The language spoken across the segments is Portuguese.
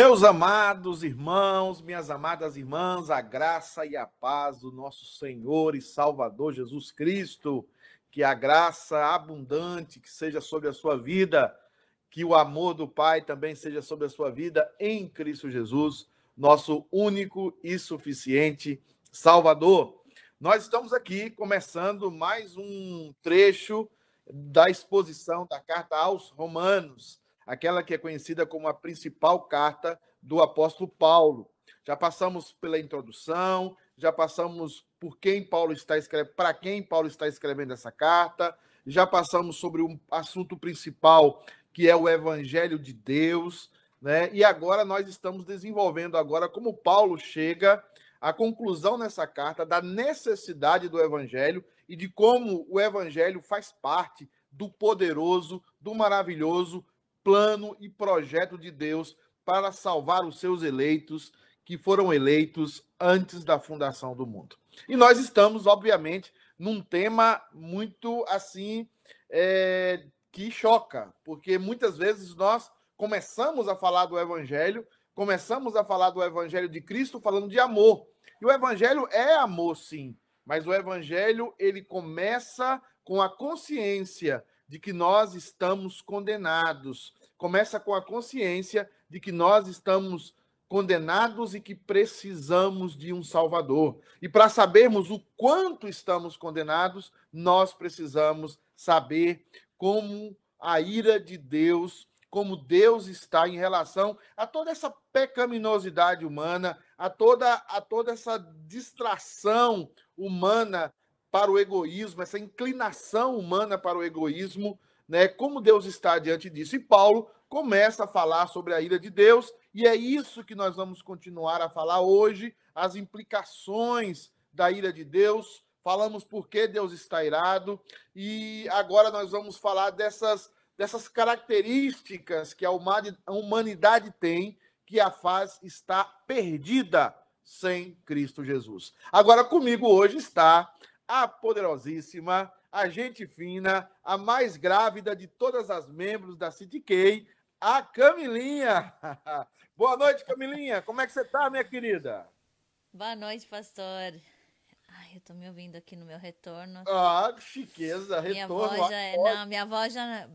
Meus amados irmãos, minhas amadas irmãs, a graça e a paz do nosso Senhor e Salvador Jesus Cristo, que a graça abundante que seja sobre a sua vida, que o amor do Pai também seja sobre a sua vida em Cristo Jesus, nosso único e suficiente Salvador. Nós estamos aqui começando mais um trecho da exposição da carta aos Romanos aquela que é conhecida como a principal carta do apóstolo Paulo. Já passamos pela introdução, já passamos por quem Paulo está escrevendo, para quem Paulo está escrevendo essa carta, já passamos sobre um assunto principal, que é o evangelho de Deus, né? E agora nós estamos desenvolvendo agora como Paulo chega à conclusão nessa carta da necessidade do evangelho e de como o evangelho faz parte do poderoso, do maravilhoso plano e projeto de Deus para salvar os seus eleitos que foram eleitos antes da fundação do mundo. E nós estamos, obviamente, num tema muito assim é, que choca, porque muitas vezes nós começamos a falar do Evangelho, começamos a falar do Evangelho de Cristo falando de amor. E o Evangelho é amor, sim, mas o Evangelho ele começa com a consciência de que nós estamos condenados, começa com a consciência de que nós estamos condenados e que precisamos de um Salvador. E para sabermos o quanto estamos condenados, nós precisamos saber como a ira de Deus, como Deus está em relação a toda essa pecaminosidade humana, a toda, a toda essa distração humana para o egoísmo, essa inclinação humana para o egoísmo, né? Como Deus está diante disso. E Paulo começa a falar sobre a ira de Deus, e é isso que nós vamos continuar a falar hoje, as implicações da ira de Deus. Falamos por que Deus está irado, e agora nós vamos falar dessas, dessas características que a humanidade tem, que a faz estar perdida sem Cristo Jesus. Agora comigo hoje está a poderosíssima a gente fina, a mais grávida de todas as membros da CityK, a Camilinha. Boa noite, Camilinha. Como é que você tá, minha querida? Boa noite, pastor. Ai, eu tô me ouvindo aqui no meu retorno. Ah, chiqueza, minha retorno. Voz já é, não, minha voz já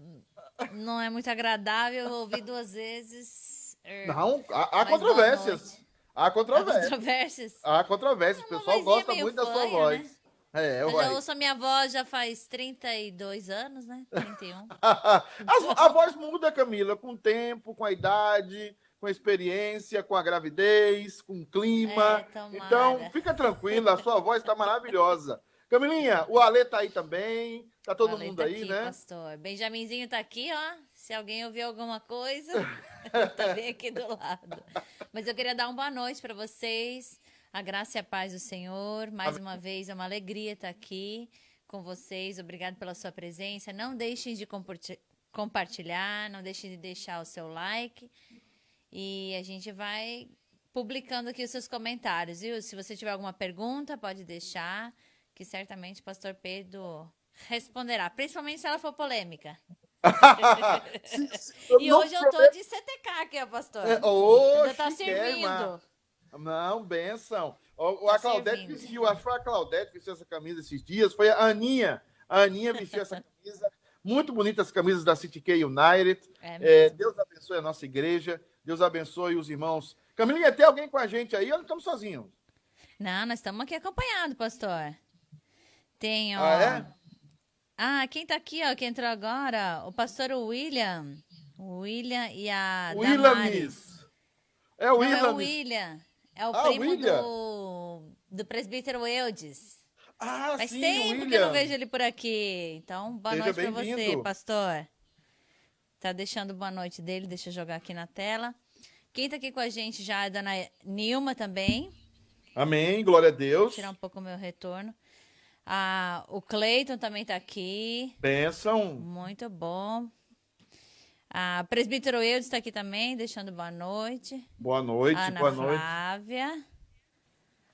não é muito agradável. Eu ouvi duas vezes. Não, há, há controvérsias. Há controvérsias. Há controvérsias. Há controvérsias. O pessoal gosta muito da sua voz. Né? É, eu já ouço a minha voz já faz 32 anos, né? 31. a, a voz muda, Camila, com o tempo, com a idade, com a experiência, com a gravidez, com o clima. É, então, fica tranquila, a sua voz está maravilhosa. Camilinha, o Ale tá aí também. Tá todo mundo tá aí, aqui, né? Pastor. Benjaminzinho tá aqui, ó. Se alguém ouvir alguma coisa, tá bem aqui do lado. Mas eu queria dar uma boa noite para vocês. A graça e a paz do Senhor. Mais uma vez, é uma alegria estar aqui com vocês. Obrigado pela sua presença. Não deixem de compartilhar, não deixem de deixar o seu like. E a gente vai publicando aqui os seus comentários, viu? Se você tiver alguma pergunta, pode deixar, que certamente o pastor Pedro responderá, principalmente se ela for polêmica. e hoje eu tô de CTK aqui, pastor. É, Ainda tá servindo. Não, benção. O, a Claudete vestiu, acho que foi a Claudete que vestiu essa camisa esses dias, foi a Aninha. A Aninha vestiu essa camisa. Muito bonitas camisas da City K United. É é, Deus abençoe a nossa igreja. Deus abençoe os irmãos. Camilinha, tem alguém com a gente aí ou não estamos sozinhos? Não, nós estamos aqui acompanhados, pastor. Tem, ó. Ah, é? Ah, quem está aqui, ó, que entrou agora? O pastor William. O William e a. William Miss. É o William. É o William. É o ah, primo do, do presbítero Eudes. Ah, Faz sim, tempo William. que eu não vejo ele por aqui. Então, boa Seja noite para você, pastor. Tá deixando boa noite dele, deixa eu jogar aqui na tela. Quem tá aqui com a gente já é a dona Nilma também. Amém, glória a Deus. Vou tirar um pouco o meu retorno. Ah, o Cleiton também tá aqui. Benção. Muito bom. A presbítero Eudes está aqui também, deixando boa noite. Boa noite, Ana boa Flávia. noite. Flávia.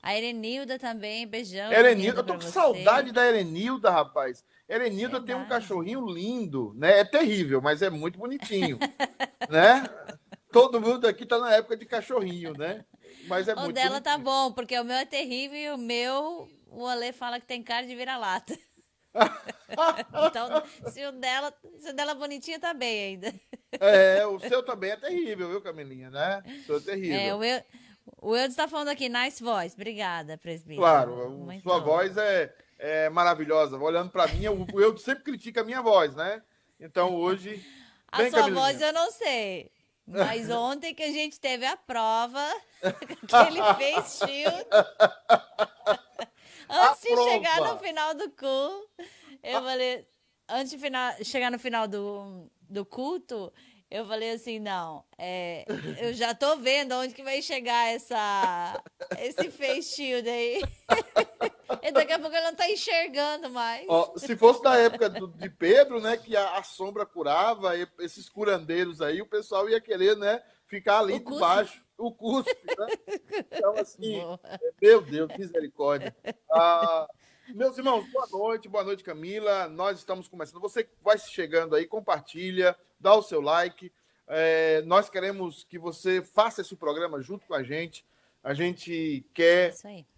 A Erenilda também, beijão. Erenilda, eu tô com você. saudade da Erenilda, rapaz. Erenilda tem um cachorrinho lindo, né? É terrível, mas é muito bonitinho, né? Todo mundo aqui está na época de cachorrinho, né? Mas é o muito dela tá bom, porque o meu é terrível e o meu, o Ale fala que tem cara de vira-lata. então, se o dela, se o dela bonitinha, tá bem ainda. É, o seu também é terrível, viu, Camilinha, né? O seu é terrível. É, o eu, o Eudes está falando aqui, nice voice. Obrigada, presbítero. Claro, Muito sua bom. voz é, é maravilhosa. Olhando para mim, o Eudes sempre critica a minha voz, né? Então hoje. A sua voz eu não sei. Mas ontem que a gente teve a prova, que ele fez shield. Antes de chegar no final do culto, eu falei. Antes de final, chegar no final do, do culto, eu falei assim, não, é, eu já tô vendo onde que vai chegar essa, esse face shield aí. e daqui a pouco ele não tá enxergando mais. Ó, se fosse da época do, de Pedro, né, que a, a, sombra curava, esses curandeiros aí, o pessoal ia querer, né, ficar ali debaixo. O cuspe, né? Então, assim, Boa. meu Deus, misericórdia. Ah, meus irmãos, boa noite, boa noite, Camila. Nós estamos começando. Você vai chegando aí, compartilha, dá o seu like. É, nós queremos que você faça esse programa junto com a gente. A gente quer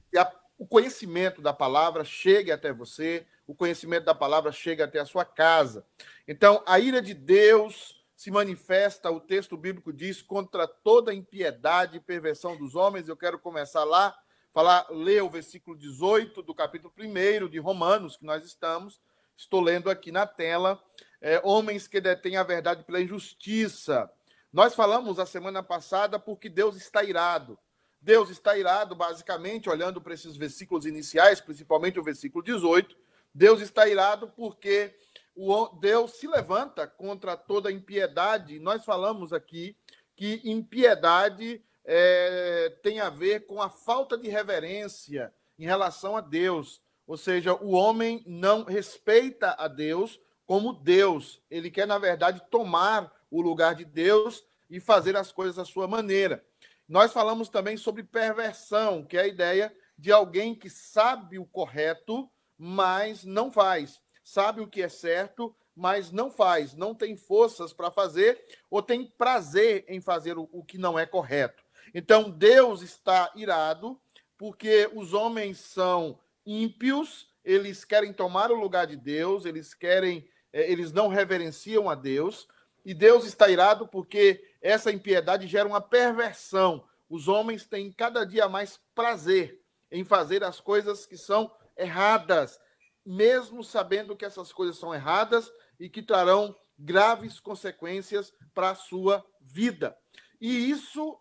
que a, o conhecimento da palavra chegue até você, o conhecimento da palavra chegue até a sua casa. Então, a ira de Deus se manifesta, o texto bíblico diz, contra toda impiedade e perversão dos homens. Eu quero começar lá falar, ler o versículo 18 do capítulo 1 de Romanos, que nós estamos. Estou lendo aqui na tela. É, homens que detêm a verdade pela injustiça. Nós falamos a semana passada porque Deus está irado. Deus está irado, basicamente, olhando para esses versículos iniciais, principalmente o versículo 18. Deus está irado porque Deus se levanta contra toda impiedade. Nós falamos aqui que impiedade é, tem a ver com a falta de reverência em relação a Deus. Ou seja, o homem não respeita a Deus como Deus. Ele quer, na verdade, tomar o lugar de Deus e fazer as coisas à sua maneira. Nós falamos também sobre perversão, que é a ideia de alguém que sabe o correto, mas não faz. Sabe o que é certo, mas não faz. Não tem forças para fazer ou tem prazer em fazer o, o que não é correto. Então, Deus está irado porque os homens são ímpios, eles querem tomar o lugar de Deus, eles querem, é, eles não reverenciam a Deus, e Deus está irado porque essa impiedade gera uma perversão. Os homens têm cada dia mais prazer em fazer as coisas que são erradas, mesmo sabendo que essas coisas são erradas e que trarão graves consequências para a sua vida. E isso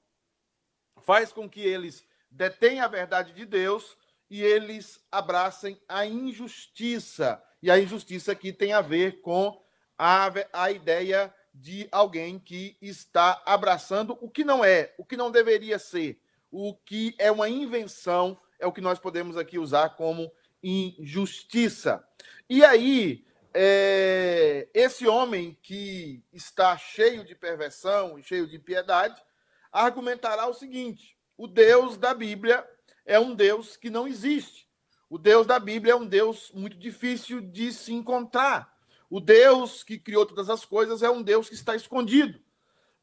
faz com que eles detenham a verdade de Deus e eles abracem a injustiça. E a injustiça aqui tem a ver com a, a ideia de alguém que está abraçando o que não é, o que não deveria ser, o que é uma invenção, é o que nós podemos aqui usar como injustiça. E aí, é, esse homem que está cheio de perversão e cheio de piedade, argumentará o seguinte: o Deus da Bíblia é um Deus que não existe. O Deus da Bíblia é um Deus muito difícil de se encontrar. O Deus que criou todas as coisas é um Deus que está escondido.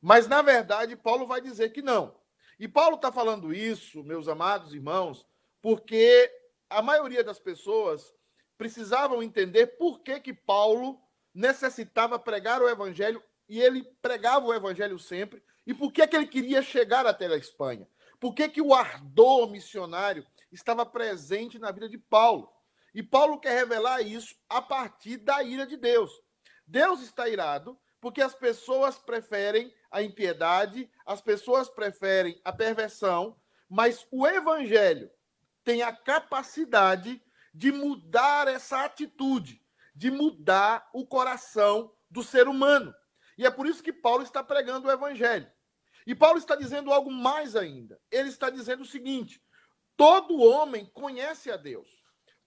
Mas, na verdade, Paulo vai dizer que não. E Paulo está falando isso, meus amados irmãos, porque a maioria das pessoas precisavam entender por que, que Paulo necessitava pregar o evangelho e ele pregava o evangelho sempre e por que, que ele queria chegar até a Espanha? Por que, que o ardor missionário estava presente na vida de Paulo? E Paulo quer revelar isso a partir da ira de Deus. Deus está irado porque as pessoas preferem a impiedade, as pessoas preferem a perversão, mas o evangelho tem a capacidade de mudar essa atitude, de mudar o coração do ser humano. E é por isso que Paulo está pregando o evangelho. E Paulo está dizendo algo mais ainda. Ele está dizendo o seguinte: todo homem conhece a Deus.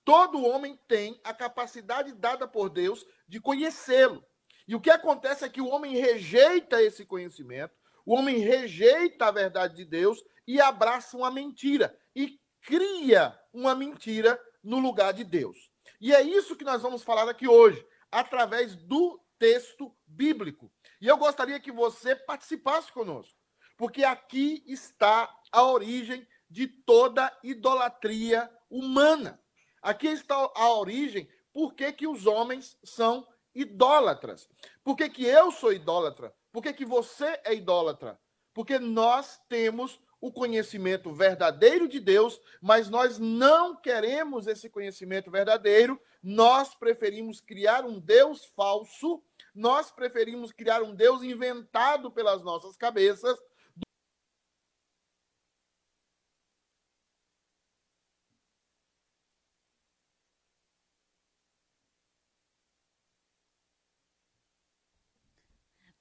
Todo homem tem a capacidade dada por Deus de conhecê-lo. E o que acontece é que o homem rejeita esse conhecimento, o homem rejeita a verdade de Deus e abraça uma mentira e cria uma mentira no lugar de Deus. E é isso que nós vamos falar aqui hoje, através do texto bíblico. E eu gostaria que você participasse conosco. Porque aqui está a origem de toda idolatria humana. Aqui está a origem por que, que os homens são idólatras. Por que, que eu sou idólatra? Por que, que você é idólatra? Porque nós temos o conhecimento verdadeiro de Deus, mas nós não queremos esse conhecimento verdadeiro, nós preferimos criar um Deus falso, nós preferimos criar um Deus inventado pelas nossas cabeças,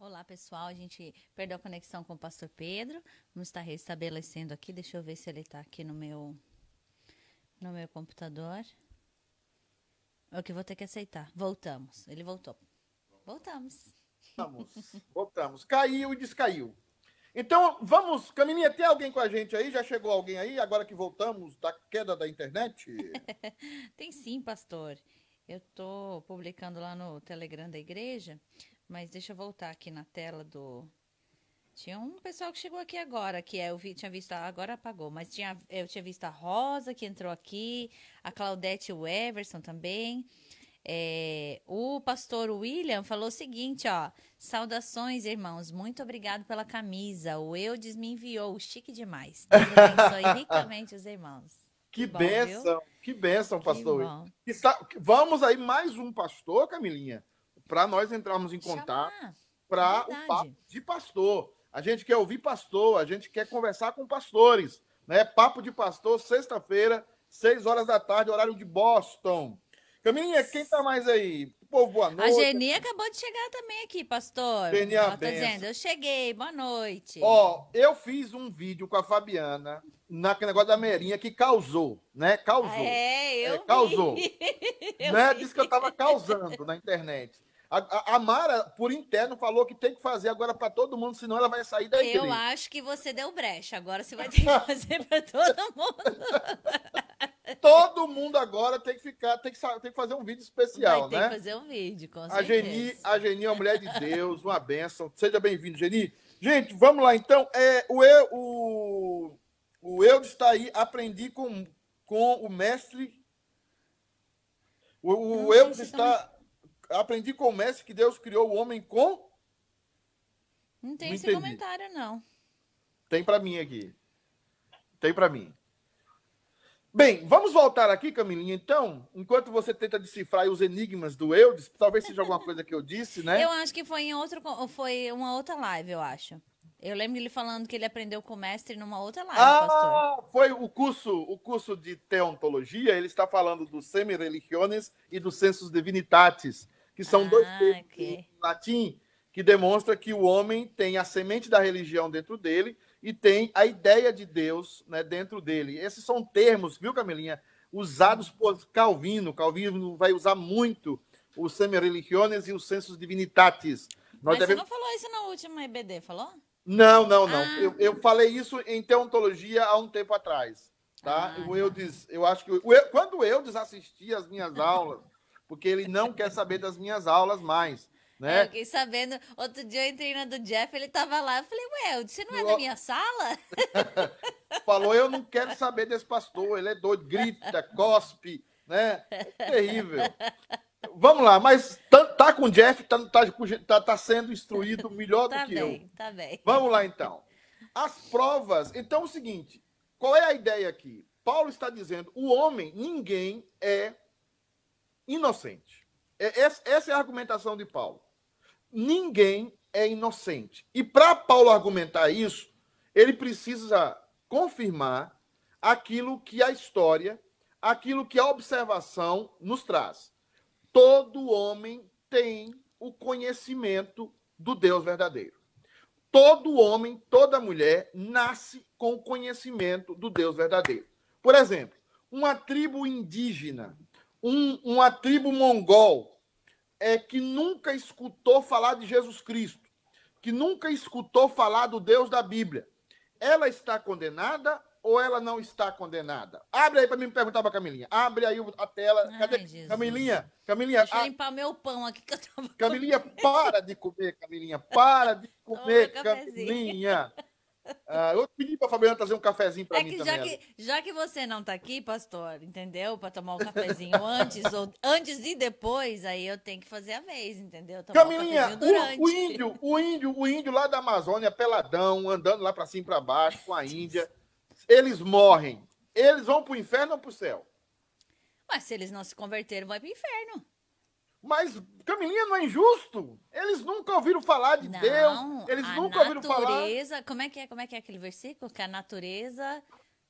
Olá, pessoal. A gente perdeu a conexão com o pastor Pedro. Vamos estar restabelecendo aqui. Deixa eu ver se ele está aqui no meu no meu computador. É o que vou ter que aceitar. Voltamos. Ele voltou. Voltamos. Voltamos. Voltamos. Caiu e descaiu. Então, vamos, Camininha, tem alguém com a gente aí? Já chegou alguém aí, agora que voltamos da queda da internet? tem sim, pastor. Eu estou publicando lá no Telegram da igreja mas deixa eu voltar aqui na tela do. Tinha um pessoal que chegou aqui agora, que é, eu vi, tinha visto, agora apagou, mas tinha, eu tinha visto a Rosa que entrou aqui, a Claudete e o Everson também. É, o pastor William falou o seguinte, ó. Saudações, irmãos. Muito obrigado pela camisa. O Eudes me enviou. Chique demais. Deus abençoe ricamente os irmãos. Que, que bênção, que bênção, pastor. Que Vamos aí, mais um pastor, Camilinha para nós entrarmos em contato para o papo de pastor. A gente quer ouvir pastor, a gente quer conversar com pastores. Né? Papo de pastor, sexta-feira, seis horas da tarde, horário de Boston. Camilinha, quem tá mais aí? Povo, boa noite. A Geni acabou de chegar também aqui, pastor. Geni Ela tá dizendo, eu cheguei, boa noite. Ó, eu fiz um vídeo com a Fabiana naquele negócio da Merinha que causou, né? Causou. É, eu é, Causou. né? Disse que eu tava causando na internet. A, a, Mara, por interno, falou que tem que fazer agora para todo mundo, senão ela vai sair da igreja. Eu acho que você deu brecha. Agora você vai ter que fazer para todo mundo. todo mundo agora tem que ficar, tem que, tem que fazer um vídeo especial, vai ter né? que fazer um vídeo, com a Geni, a Geni é uma mulher de Deus, uma bênção. Seja bem-vindo, Geni. Gente, vamos lá então. É, o, eu, o, o Eudes está aí, aprendi com, com o mestre. O, o Eudes está aprendi com o mestre que Deus criou o homem com. Não tem não esse entendi. comentário, não. Tem para mim aqui. Tem para mim. Bem, vamos voltar aqui, Camilinha, então, enquanto você tenta decifrar os enigmas do Eudes, talvez seja alguma coisa que eu disse, né? Eu acho que foi em outro, foi uma outra live, eu acho. Eu lembro ele falando que ele aprendeu com o mestre numa outra live, ah, pastor. foi o curso, o curso de teontologia, ele está falando dos semi-religiones e dos sensus divinitatis, que são ah, dois termos okay. em latim que demonstra que o homem tem a semente da religião dentro dele e tem a ideia de Deus né, dentro dele. Esses são termos, viu, Camelinha, usados por Calvino. Calvino vai usar muito os semi-religiones e os sensus divinitatis. Nós Mas devemos... você não falou isso na última EBD, falou? Não, não, não. Ah. Eu, eu falei isso em teontologia há um tempo atrás. Tá? Ah, o Eudes, eu acho que. quando o Eudes assistia às minhas aulas, porque ele não quer saber das minhas aulas mais. Né? Eu fiquei sabendo, outro dia eu entrei na do Jeff, ele tava lá, eu falei, ué, você não é da minha sala? Falou, eu não quero saber desse pastor, ele é doido, grita, cospe, né? É terrível. Vamos lá, mas tá, tá com o Jeff, tá, tá, tá, tá sendo instruído melhor tá do que bem, eu. Tá bem. Vamos lá, então. As provas. Então, é o seguinte: qual é a ideia aqui? Paulo está dizendo: o homem, ninguém é inocente. É, essa é a argumentação de Paulo. Ninguém é inocente. E para Paulo argumentar isso, ele precisa confirmar aquilo que a história, aquilo que a observação nos traz. Todo homem tem o conhecimento do Deus verdadeiro. Todo homem, toda mulher nasce com o conhecimento do Deus verdadeiro. Por exemplo, uma tribo indígena um, uma tribo mongol é que nunca escutou falar de Jesus Cristo, que nunca escutou falar do Deus da Bíblia, ela está condenada ou ela não está condenada? Abre aí para mim perguntar para Camilinha. Abre aí a tela. Cadê Ai, Camilinha? Camilinha. Deixa eu limpar meu pão aqui que eu tava Camilinha, para de comer, Camilinha. Para de comer, Camilinha. Ah, eu pedi para a Fabiana trazer um cafezinho para é mim que também. já, que já que você não tá aqui, pastor, entendeu? Para tomar o cafezinho antes ou antes e depois, aí eu tenho que fazer a vez, entendeu? Tomar Camilinha, o, o, índio, o índio, o índio lá da Amazônia, peladão, andando lá para cima e para baixo com a Índia, eles morrem. Eles vão para o inferno ou para o céu? Mas se eles não se converteram, vai para o inferno. Mas, Camilinha, não é injusto? Eles nunca ouviram falar de não, Deus. Eles nunca ouviram falar. natureza. Como é que é? Como é que é aquele versículo? Que a natureza.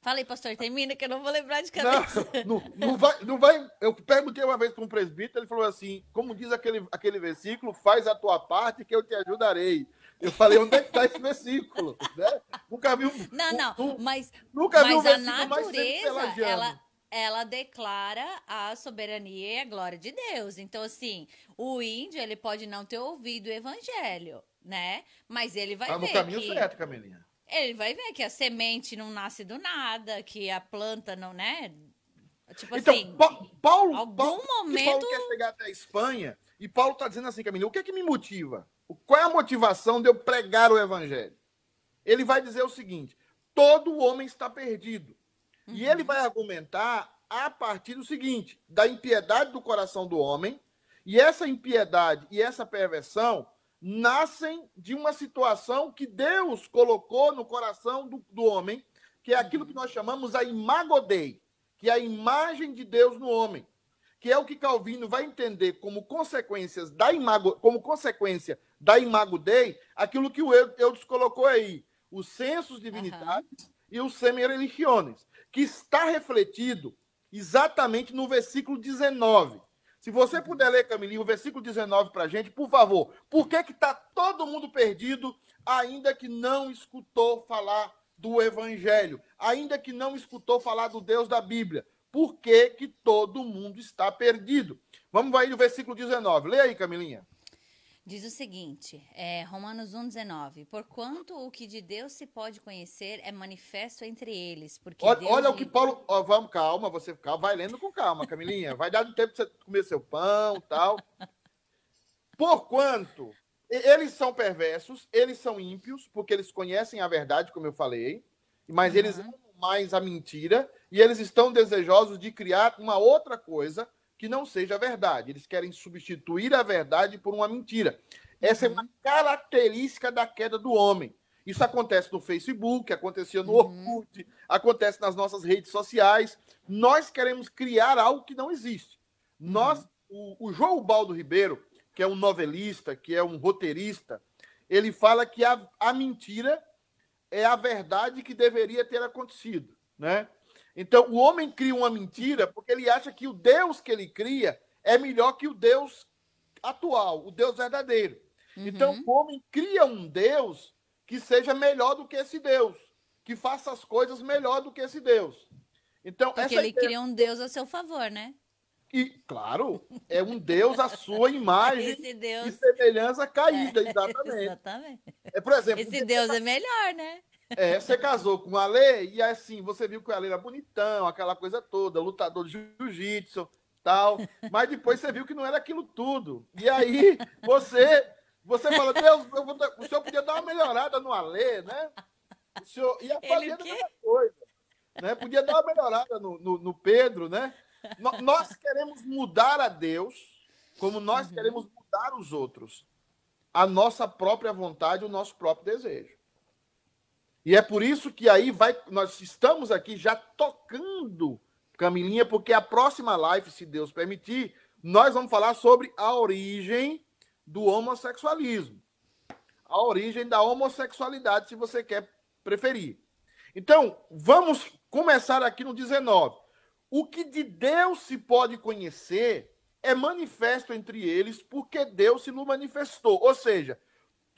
Fala aí, pastor, termina, que eu não vou lembrar de cabeça. Não, não, não, vai, não vai. Eu perguntei uma vez para um presbítero, ele falou assim: como diz aquele, aquele versículo, faz a tua parte que eu te ajudarei. Eu falei, onde é que está esse versículo? Né? Nunca vi um. Não, não, um, mas, nunca mas vi um a natureza, ela, ela declara a soberania e a glória de Deus. Então, assim, o índio, ele pode não ter ouvido o evangelho, né? Mas ele vai tá ver no caminho que... certo, Camilinha. Ele vai ver que a semente não nasce do nada, que a planta não, né? Tipo então, assim, pa Paulo, algum Paulo, momento... Paulo quer chegar até a Espanha e Paulo está dizendo assim, Camila, o que é que me motiva? Qual é a motivação de eu pregar o evangelho? Ele vai dizer o seguinte, todo homem está perdido. Uhum. E ele vai argumentar a partir do seguinte, da impiedade do coração do homem, e essa impiedade e essa perversão nascem de uma situação que Deus colocou no coração do, do homem, que é aquilo que nós chamamos a imagodei, que é a imagem de Deus no homem, que é o que Calvino vai entender como consequências da imago, como consequência da imagodei, aquilo que o Eudes colocou aí, os sensos divinitatis uhum. e os semirreligiones, que está refletido exatamente no versículo 19 se você puder ler, Camilinho, o versículo 19 para a gente, por favor. Por que está todo mundo perdido, ainda que não escutou falar do Evangelho, ainda que não escutou falar do Deus da Bíblia? Por que, que todo mundo está perdido? Vamos aí no versículo 19. Leia aí, Camilinha. Diz o seguinte, é, Romanos 1,19. Porquanto o que de Deus se pode conhecer é manifesto entre eles. Porque olha, olha o que Paulo. Ó, vamos, calma, você vai lendo com calma, Camilinha. Vai dar tempo para você comer seu pão tal. Porquanto eles são perversos, eles são ímpios, porque eles conhecem a verdade, como eu falei, mas uhum. eles amam mais a mentira e eles estão desejosos de criar uma outra coisa que não seja verdade. Eles querem substituir a verdade por uma mentira. Essa é uma uhum. característica da queda do homem. Isso acontece no Facebook, acontecia no uhum. Orkut, acontece nas nossas redes sociais. Nós queremos criar algo que não existe. Uhum. Nós, o, o João Baldo Ribeiro, que é um novelista, que é um roteirista, ele fala que a, a mentira é a verdade que deveria ter acontecido, né? Então, o homem cria uma mentira porque ele acha que o Deus que ele cria é melhor que o Deus atual, o Deus verdadeiro. Uhum. Então, o homem cria um Deus que seja melhor do que esse Deus, que faça as coisas melhor do que esse Deus. Então, porque ele ideia... cria um Deus a seu favor, né? E, claro, é um Deus à sua imagem Deus... e semelhança caída, é, exatamente. exatamente. É, por exemplo, Esse Deus é melhor, né? É, você casou com o Ale e assim, você viu que o Ale era bonitão, aquela coisa toda, lutador de jiu-jitsu, tal. Mas depois você viu que não era aquilo tudo. E aí você você fala, Deus, vou, o senhor podia dar uma melhorada no Ale, né? O senhor ia fazer a mesma coisa. Né? Podia dar uma melhorada no, no, no Pedro, né? nós queremos mudar a Deus como nós uhum. queremos mudar os outros. A nossa própria vontade, o nosso próprio desejo. E é por isso que aí vai, nós estamos aqui já tocando, Camilinha, porque a próxima live, se Deus permitir, nós vamos falar sobre a origem do homossexualismo. A origem da homossexualidade, se você quer preferir. Então, vamos começar aqui no 19. O que de Deus se pode conhecer é manifesto entre eles porque Deus se nos manifestou. Ou seja,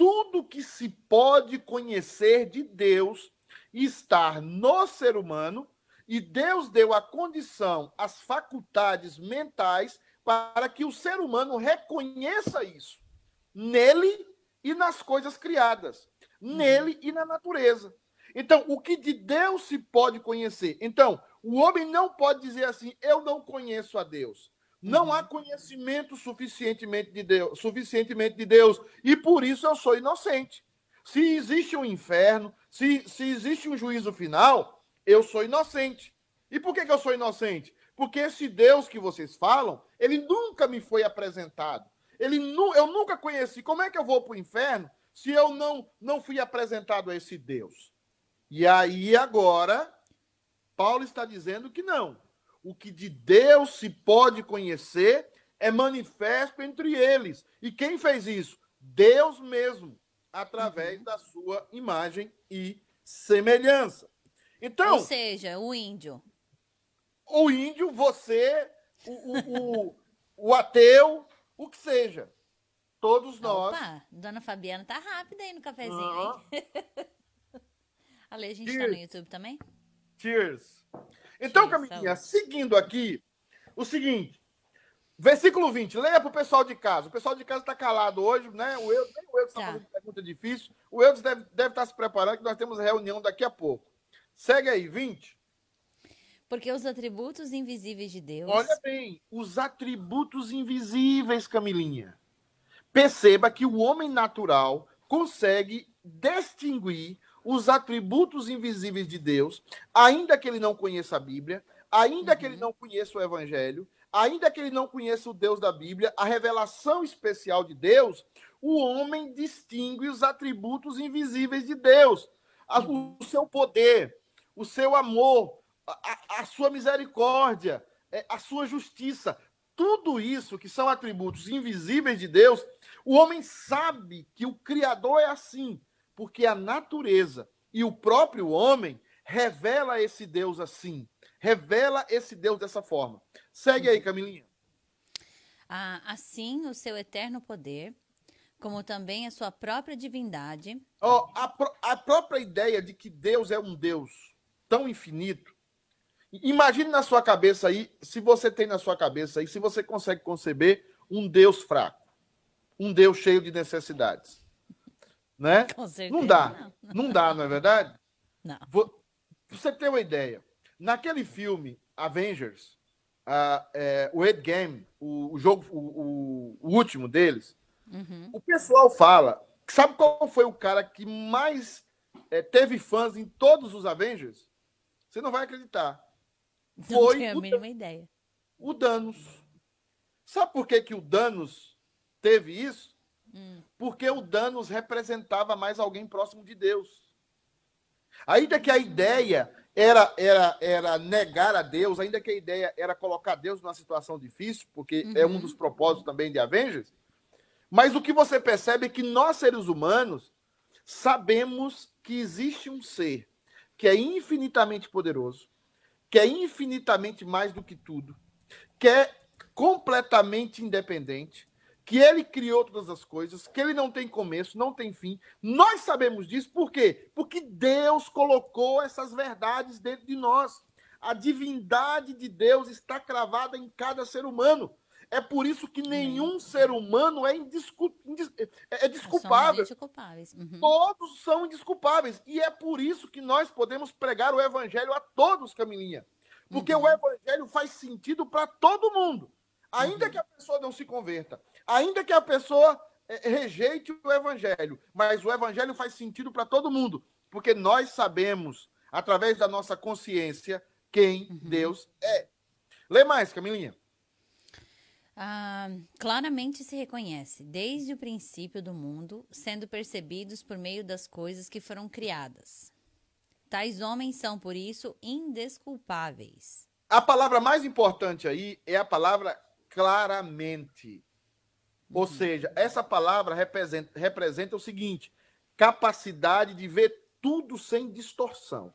tudo que se pode conhecer de Deus estar no ser humano e Deus deu a condição, as faculdades mentais para que o ser humano reconheça isso nele e nas coisas criadas, uhum. nele e na natureza. Então, o que de Deus se pode conhecer? Então, o homem não pode dizer assim: eu não conheço a Deus. Não há conhecimento suficientemente de Deus, suficientemente de Deus, e por isso eu sou inocente. Se existe um inferno, se, se existe um juízo final, eu sou inocente. E por que, que eu sou inocente? Porque esse Deus que vocês falam, ele nunca me foi apresentado. Ele nu, eu nunca conheci. Como é que eu vou para o inferno se eu não, não fui apresentado a esse Deus? E aí agora, Paulo está dizendo que não. O que de Deus se pode conhecer é manifesto entre eles. E quem fez isso? Deus mesmo, através uhum. da sua imagem e semelhança. Então, Ou seja, o índio. O índio, você, o, o, o, o ateu, o que seja. Todos nós. Opa, dona Fabiana tá rápida aí no cafezinho, uhum. hein? Ale, a gente Cheers. tá no YouTube também? Cheers. Então, Camilinha, seguindo aqui, o seguinte. Versículo 20, leia para o pessoal de casa. O pessoal de casa está calado hoje, né? O Eudes, nem o Eudes está tá. fazendo pergunta difícil. O Eudes deve, deve estar tá se preparando, que nós temos reunião daqui a pouco. Segue aí, 20. Porque os atributos invisíveis de Deus. Olha bem, os atributos invisíveis, Camilinha. Perceba que o homem natural consegue distinguir os atributos invisíveis de Deus, ainda que ele não conheça a Bíblia, ainda uhum. que ele uhum. não conheça o Evangelho, ainda que ele não conheça o Deus da Bíblia, a revelação especial de Deus, o homem distingue os atributos invisíveis de Deus, uhum. o seu poder, o seu amor, a, a sua misericórdia, é, a sua justiça. Tudo isso que são atributos invisíveis de Deus, o homem sabe que o Criador é assim, porque a natureza e o próprio homem revela esse Deus assim, revela esse Deus dessa forma. Segue aí, Camilinha. Ah, assim, o seu eterno poder, como também a sua própria divindade. Oh, a, a própria ideia de que Deus é um Deus tão infinito Imagine na sua cabeça aí, se você tem na sua cabeça aí, se você consegue conceber um Deus fraco, um Deus cheio de necessidades. Né? Com certeza, não dá. Não. não dá, não é verdade? Não. Você tem uma ideia. Naquele filme Avengers, é, o Ed Game, o, o jogo, o, o, o, último deles, uhum. o pessoal fala. Sabe qual foi o cara que mais é, teve fãs em todos os Avengers? Você não vai acreditar. Não foi tenho a mínima ideia. O Danos. Sabe por que, que o Danos teve isso? Hum. Porque o Danos representava mais alguém próximo de Deus. Ainda que a ideia era, era, era negar a Deus, ainda que a ideia era colocar Deus numa situação difícil, porque uhum. é um dos propósitos também de Avengers, mas o que você percebe é que nós, seres humanos, sabemos que existe um ser que é infinitamente poderoso, que é infinitamente mais do que tudo, que é completamente independente, que ele criou todas as coisas, que ele não tem começo, não tem fim. Nós sabemos disso por quê? Porque Deus colocou essas verdades dentro de nós. A divindade de Deus está cravada em cada ser humano. É por isso que nenhum ser humano é, indiscu... é, é desculpável. Uhum. Todos são indisculpáveis. E é por isso que nós podemos pregar o evangelho a todos, Camilinha. Porque uhum. o evangelho faz sentido para todo mundo. Ainda uhum. que a pessoa não se converta, ainda que a pessoa é, rejeite o evangelho, mas o evangelho faz sentido para todo mundo. Porque nós sabemos, através da nossa consciência, quem uhum. Deus é. Lê mais, Camilinha. Ah, claramente se reconhece, desde o princípio do mundo, sendo percebidos por meio das coisas que foram criadas. Tais homens são, por isso, indesculpáveis. A palavra mais importante aí é a palavra claramente. Ou uhum. seja, essa palavra representa, representa o seguinte: capacidade de ver tudo sem distorção.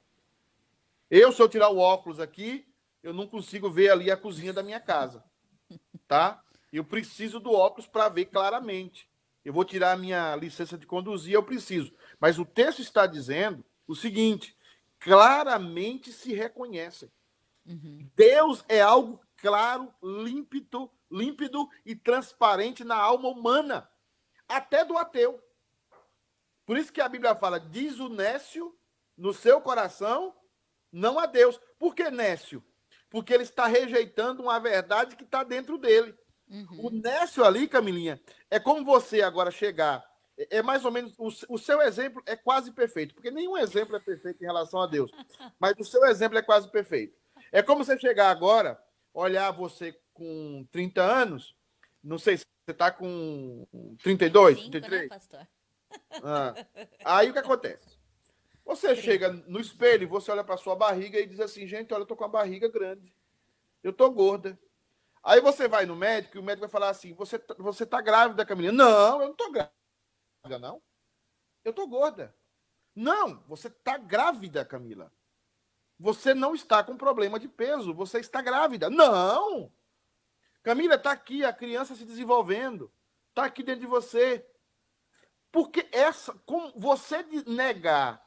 Eu, se eu tirar o óculos aqui, eu não consigo ver ali a cozinha da minha casa tá? Eu preciso do óculos para ver claramente. Eu vou tirar a minha licença de conduzir, eu preciso. Mas o texto está dizendo o seguinte: claramente se reconhecem. Uhum. Deus é algo claro, límpido, límpido e transparente na alma humana, até do ateu. Por isso que a Bíblia fala: diz o nécio no seu coração, não a Deus. Por que nécio? porque ele está rejeitando uma verdade que está dentro dele. Uhum. O Nécio ali, Camilinha, é como você agora chegar é, mais ou menos. O, o, seu exemplo é quase perfeito, porque nenhum exemplo é perfeito em relação a Deus. Mas o seu exemplo é quase perfeito. É como você chegar agora, olhar você com 30 anos, não sei se você está com 32, 5, 33. Né, pastor? Ah, aí o que acontece? Você chega no espelho, você olha para sua barriga e diz assim, gente, olha, eu tô com a barriga grande. Eu tô gorda. Aí você vai no médico e o médico vai falar assim, você, tá, você tá grávida, Camila. Não, eu não tô grávida, não. Eu tô gorda. Não, você tá grávida, Camila. Você não está com problema de peso, você está grávida. Não! Camila, está aqui a criança se desenvolvendo. Está aqui dentro de você. Porque essa, como você negar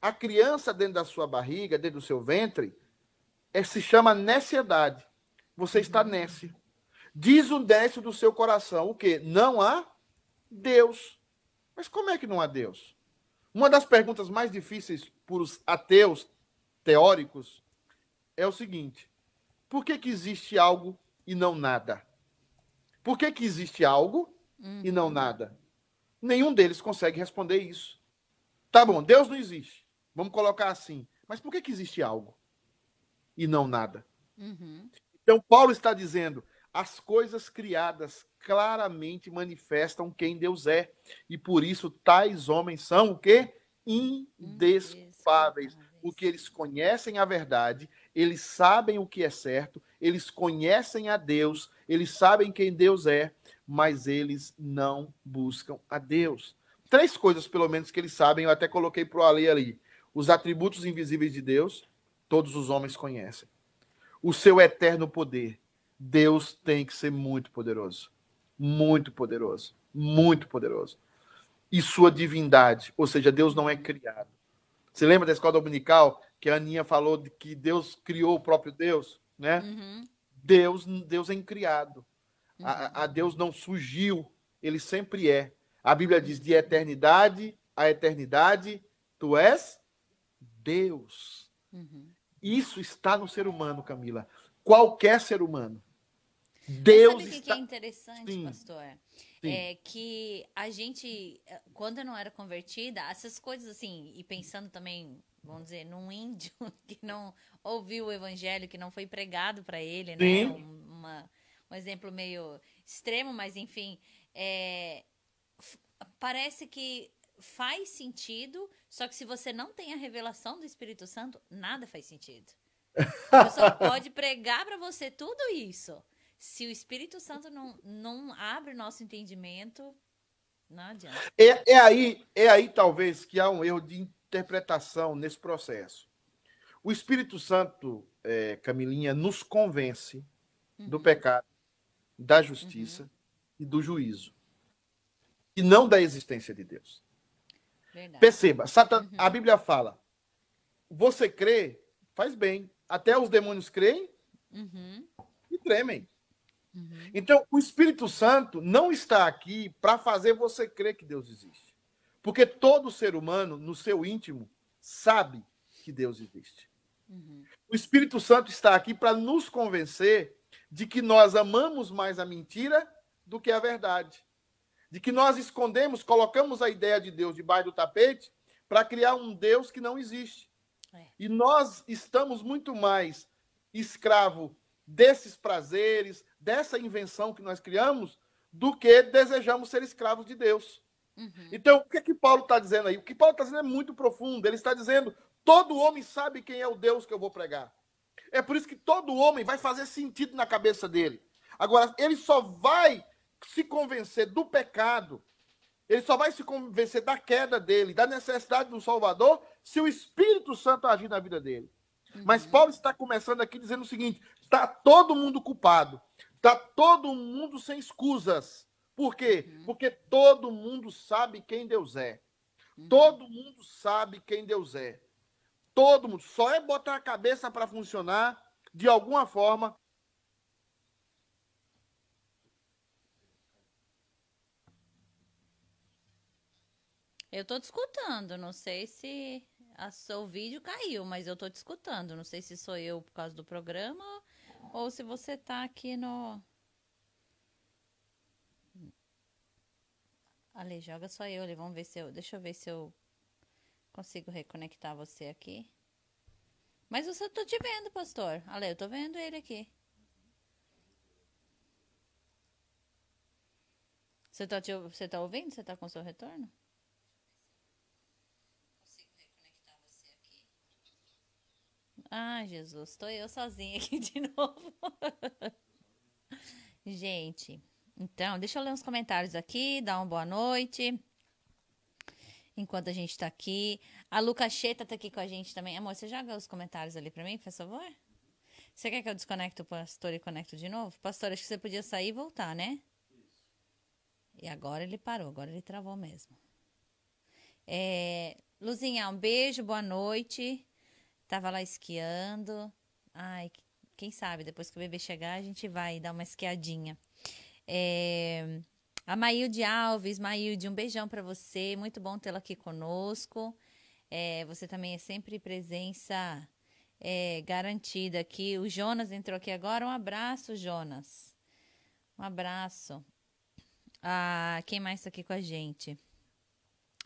a criança dentro da sua barriga, dentro do seu ventre, é, se chama neciedade. Você está uhum. nécio. Diz o nécio do seu coração o quê? Não há Deus. Mas como é que não há Deus? Uma das perguntas mais difíceis para os ateus teóricos é o seguinte: por que, que existe algo e não nada? Por que, que existe algo uhum. e não uhum. nada? Nenhum deles consegue responder isso. Tá bom, Deus não existe. Vamos colocar assim. Mas por que, que existe algo e não nada? Uhum. Então, Paulo está dizendo: as coisas criadas claramente manifestam quem Deus é. E por isso, tais homens são o quê? Indesculpáveis. Porque eles conhecem a verdade, eles sabem o que é certo, eles conhecem a Deus, eles sabem quem Deus é, mas eles não buscam a Deus. Três coisas, pelo menos, que eles sabem, eu até coloquei para o Ali ali. Os atributos invisíveis de Deus, todos os homens conhecem. O seu eterno poder. Deus tem que ser muito poderoso. Muito poderoso. Muito poderoso. E sua divindade, ou seja, Deus não é criado. Você lembra da escola dominical que a Aninha falou de que Deus criou o próprio Deus, né? Uhum. Deus, Deus é incriado. Uhum. A, a Deus não surgiu, ele sempre é. A Bíblia diz de eternidade a eternidade, tu és Deus. Uhum. Isso está no ser humano, Camila. Qualquer ser humano. Deus sabe está... que é interessante, Sim. pastor? É que a gente, quando eu não era convertida, essas coisas assim, e pensando também, vamos dizer, num índio que não ouviu o evangelho, que não foi pregado para ele, né? Sim. né? Uma, um exemplo meio extremo, mas enfim, é, parece que faz sentido, só que se você não tem a revelação do Espírito Santo, nada faz sentido. Eu só pode pregar para você tudo isso. Se o Espírito Santo não, não abre o nosso entendimento, não adianta. É, é, aí, é aí, talvez, que há um erro de interpretação nesse processo. O Espírito Santo, é, Camilinha, nos convence uhum. do pecado, da justiça uhum. e do juízo. E não da existência de Deus. Verdade. Perceba, Satan, uhum. a Bíblia fala: você crê, faz bem. Até os demônios creem uhum. e tremem. Uhum. Então, o Espírito Santo não está aqui para fazer você crer que Deus existe. Porque todo ser humano, no seu íntimo, sabe que Deus existe. Uhum. O Espírito Santo está aqui para nos convencer de que nós amamos mais a mentira do que a verdade de que nós escondemos, colocamos a ideia de Deus debaixo do tapete para criar um Deus que não existe. É. E nós estamos muito mais escravo desses prazeres, dessa invenção que nós criamos, do que desejamos ser escravos de Deus. Uhum. Então, o que é que Paulo está dizendo aí? O que Paulo está dizendo é muito profundo. Ele está dizendo: todo homem sabe quem é o Deus que eu vou pregar. É por isso que todo homem vai fazer sentido na cabeça dele. Agora, ele só vai se convencer do pecado, ele só vai se convencer da queda dele, da necessidade do Salvador, se o Espírito Santo agir na vida dele. Uhum. Mas Paulo está começando aqui dizendo o seguinte: está todo mundo culpado, está todo mundo sem escusas. Por quê? Uhum. Porque todo mundo sabe quem Deus é. Uhum. Todo mundo sabe quem Deus é. Todo mundo. Só é botar a cabeça para funcionar de alguma forma Eu tô te escutando, não sei se a seu vídeo caiu, mas eu tô te escutando. Não sei se sou eu por causa do programa ou se você tá aqui no. Ale, joga só eu ali. Vamos ver se eu. Deixa eu ver se eu consigo reconectar você aqui. Mas eu tô te vendo, pastor. Ale, eu tô vendo ele aqui. Você tá, te, você tá ouvindo? Você tá com seu retorno? Consigo reconectar você aqui. Ah, Jesus, tô eu sozinha aqui de novo. Gente, então, deixa eu ler uns comentários aqui, dar uma boa noite. Enquanto a gente tá aqui. A Lucacheta tá aqui com a gente também. Amor, você joga os comentários ali pra mim, por favor? Você quer que eu desconecte o pastor e conecto de novo? Pastor, acho que você podia sair e voltar, né? E agora ele parou, agora ele travou mesmo. É, Luzinha, um beijo, boa noite. Tava lá esquiando. Ai, quem sabe, depois que o bebê chegar, a gente vai dar uma esquiadinha. É, a Maílde Alves, Maílde, um beijão para você. Muito bom tê-la aqui conosco. É, você também é sempre presença é, garantida aqui. O Jonas entrou aqui agora. Um abraço, Jonas. Um abraço. Ah, quem mais está aqui com a gente?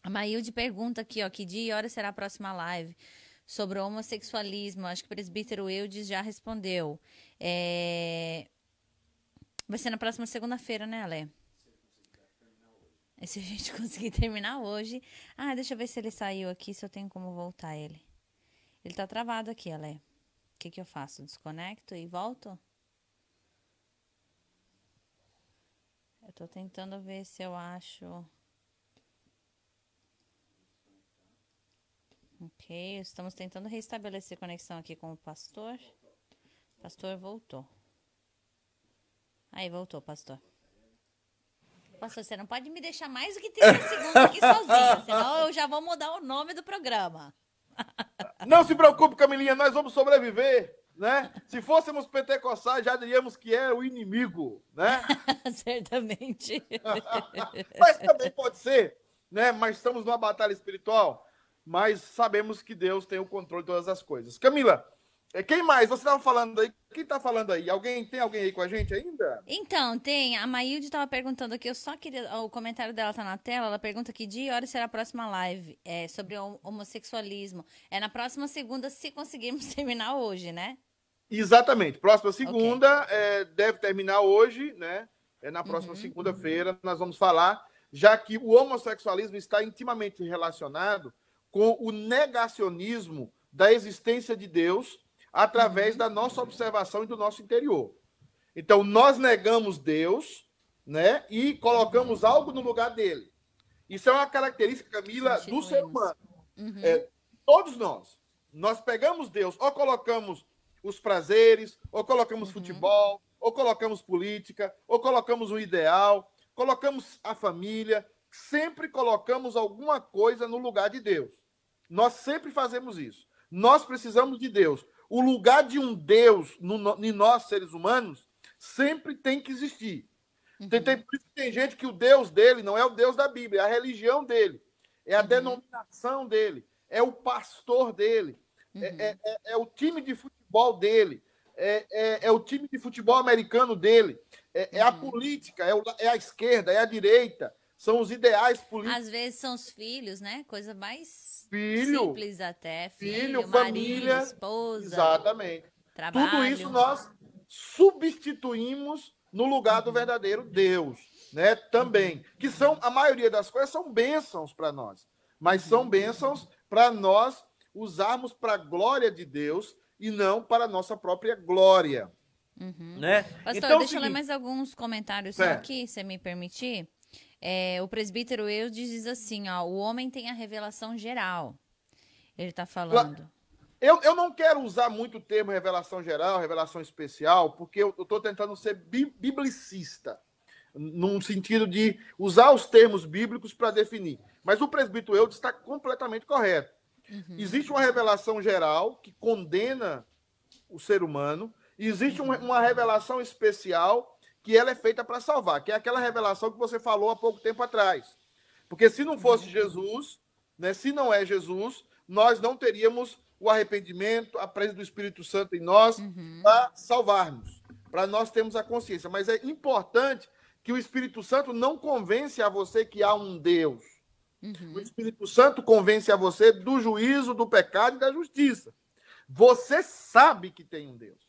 A Maílde pergunta aqui, ó, que dia e hora será a próxima live? Sobre o homossexualismo, acho que o presbítero Eudes já respondeu. É... Vai ser na próxima segunda-feira, né, Ale? Se a gente conseguir terminar hoje. Ah, deixa eu ver se ele saiu aqui, se eu tenho como voltar ele. Ele tá travado aqui, Ale. O que, que eu faço? Desconecto e volto? Eu tô tentando ver se eu acho. Ok, estamos tentando restabelecer conexão aqui com o pastor. Pastor voltou. Aí, voltou, pastor. Pastor, você não pode me deixar mais do que 30 segundos aqui sozinha, senão eu já vou mudar o nome do programa. Não se preocupe, Camilinha, nós vamos sobreviver né? Se fôssemos pentecostais, já diríamos que é o inimigo, né? Certamente. mas também pode ser, né? Mas estamos numa batalha espiritual, mas sabemos que Deus tem o controle de todas as coisas. Camila, é, quem mais? Você estava falando aí. Quem está falando aí? Alguém tem alguém aí com a gente ainda? Então, tem. A Maílde estava perguntando aqui. Eu só queria. O comentário dela está na tela. Ela pergunta que dia e hora será a próxima live é, sobre o homossexualismo. É na próxima segunda, se conseguirmos terminar hoje, né? Exatamente. Próxima segunda okay. é, deve terminar hoje, né? É na próxima uhum. segunda-feira nós vamos falar, já que o homossexualismo está intimamente relacionado com o negacionismo da existência de Deus através uhum. da nossa observação e do nosso interior. Então, nós negamos Deus, né? E colocamos uhum. algo no lugar dele. Isso é uma característica, Camila, do ser humano. Uhum. É, todos nós. Nós pegamos Deus, ou colocamos os prazeres, ou colocamos uhum. futebol, ou colocamos política, ou colocamos o ideal, colocamos a família, sempre colocamos alguma coisa no lugar de Deus. Nós sempre fazemos isso. Nós precisamos de Deus. O lugar de um Deus no, em nós, seres humanos, sempre tem que existir. Uhum. Tem, tem, tem gente que o Deus dele não é o Deus da Bíblia, é a religião dele, é a uhum. denominação dele, é o pastor dele, é, uhum. é, é, é, o time de futebol dele, é, é, é o time de futebol americano dele, é, é a uhum. política, é, o, é a esquerda, é a direita, são os ideais políticos. Às vezes são os filhos, né? Coisa mais filho, simples até. Filho, filho família, marido, esposa. Exatamente. Trabalho. Tudo isso nós substituímos no lugar do verdadeiro Deus, né? Também, que são a maioria das coisas são bênçãos para nós, mas são bênçãos para nós usarmos para a glória de Deus e não para a nossa própria glória. Uhum. Né? Pastor, então, deixa eu ler mais alguns comentários é. aqui, se me permitir. É, o presbítero Eudes diz assim, ó, o homem tem a revelação geral. Ele está falando. Eu, eu não quero usar muito o termo revelação geral, revelação especial, porque eu estou tentando ser biblicista, num sentido de usar os termos bíblicos para definir. Mas o presbítero Eudes está completamente correto. Uhum. Existe uma revelação geral que condena o ser humano, existe uma, uma revelação especial que ela é feita para salvar, que é aquela revelação que você falou há pouco tempo atrás. Porque se não fosse Jesus, né, se não é Jesus, nós não teríamos o arrependimento, a presença do Espírito Santo em nós uhum. para salvarmos, para nós termos a consciência. Mas é importante que o Espírito Santo não convence a você que há um Deus. Uhum. O Espírito Santo convence a você do juízo, do pecado e da justiça. Você sabe que tem um Deus.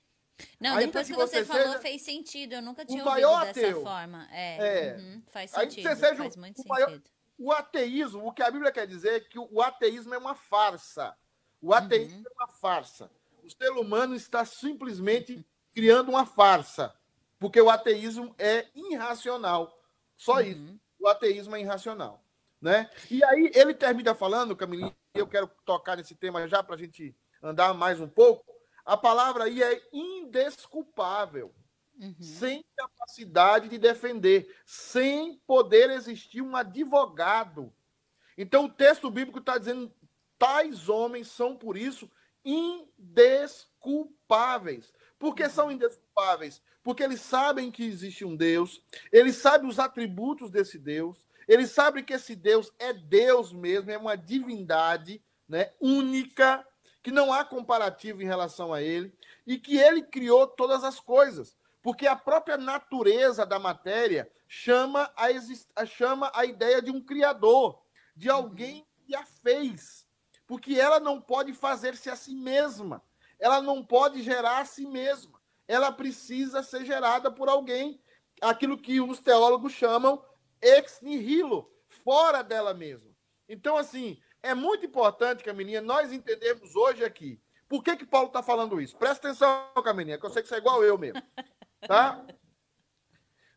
Não, Ainda depois que que você, você falou seja fez sentido. Eu nunca tinha o ouvido maior dessa ateu. forma. É, É. uhum, faz Ainda sentido. você seja faz muito o maior- sentido. O ateísmo, o que a Bíblia quer dizer é que o ateísmo é uma farsa. O ateísmo Uhum. é uma farsa. O ser humano está simplesmente criando uma farsa. Porque o ateísmo é irracional. Só isso. Uhum. O ateísmo é irracional. Né? E aí ele termina falando, Camilinha, e eu quero tocar nesse tema já para a gente andar mais um pouco. A palavra aí é indesculpável Uhum. sem capacidade de defender, sem poder existir um advogado. Então o texto bíblico está dizendo: tais homens são, por isso, indesculpáveis. Por que são indesculpáveis? Porque eles sabem que existe um Deus, eles sabem os atributos desse Deus, eles sabem que esse Deus é Deus mesmo, é uma divindade né, única, que não há comparativo em relação a ele, e que ele criou todas as coisas porque a própria natureza da matéria chama a, exist... chama a ideia de um criador, de alguém que a fez, porque ela não pode fazer-se a si mesma, ela não pode gerar a si mesma, ela precisa ser gerada por alguém, aquilo que os teólogos chamam ex nihilo, fora dela mesma. Então, assim, é muito importante, Camininha, nós entendermos hoje aqui. Por que, que Paulo está falando isso? Presta atenção, Camininha, que eu sei que você é igual eu mesmo. Tá?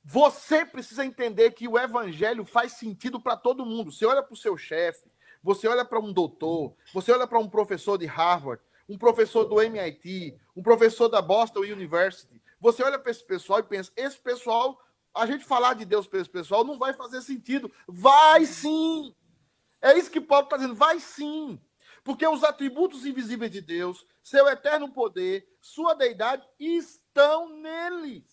Você precisa entender que o evangelho faz sentido para todo mundo. Você olha para o seu chefe, você olha para um doutor, você olha para um professor de Harvard, um professor do MIT, um professor da Boston University. Você olha para esse pessoal e pensa: esse pessoal, a gente falar de Deus para esse pessoal não vai fazer sentido. Vai sim! É isso que Paulo está dizendo: vai sim! Porque os atributos invisíveis de Deus, seu eterno poder, sua deidade estão neles.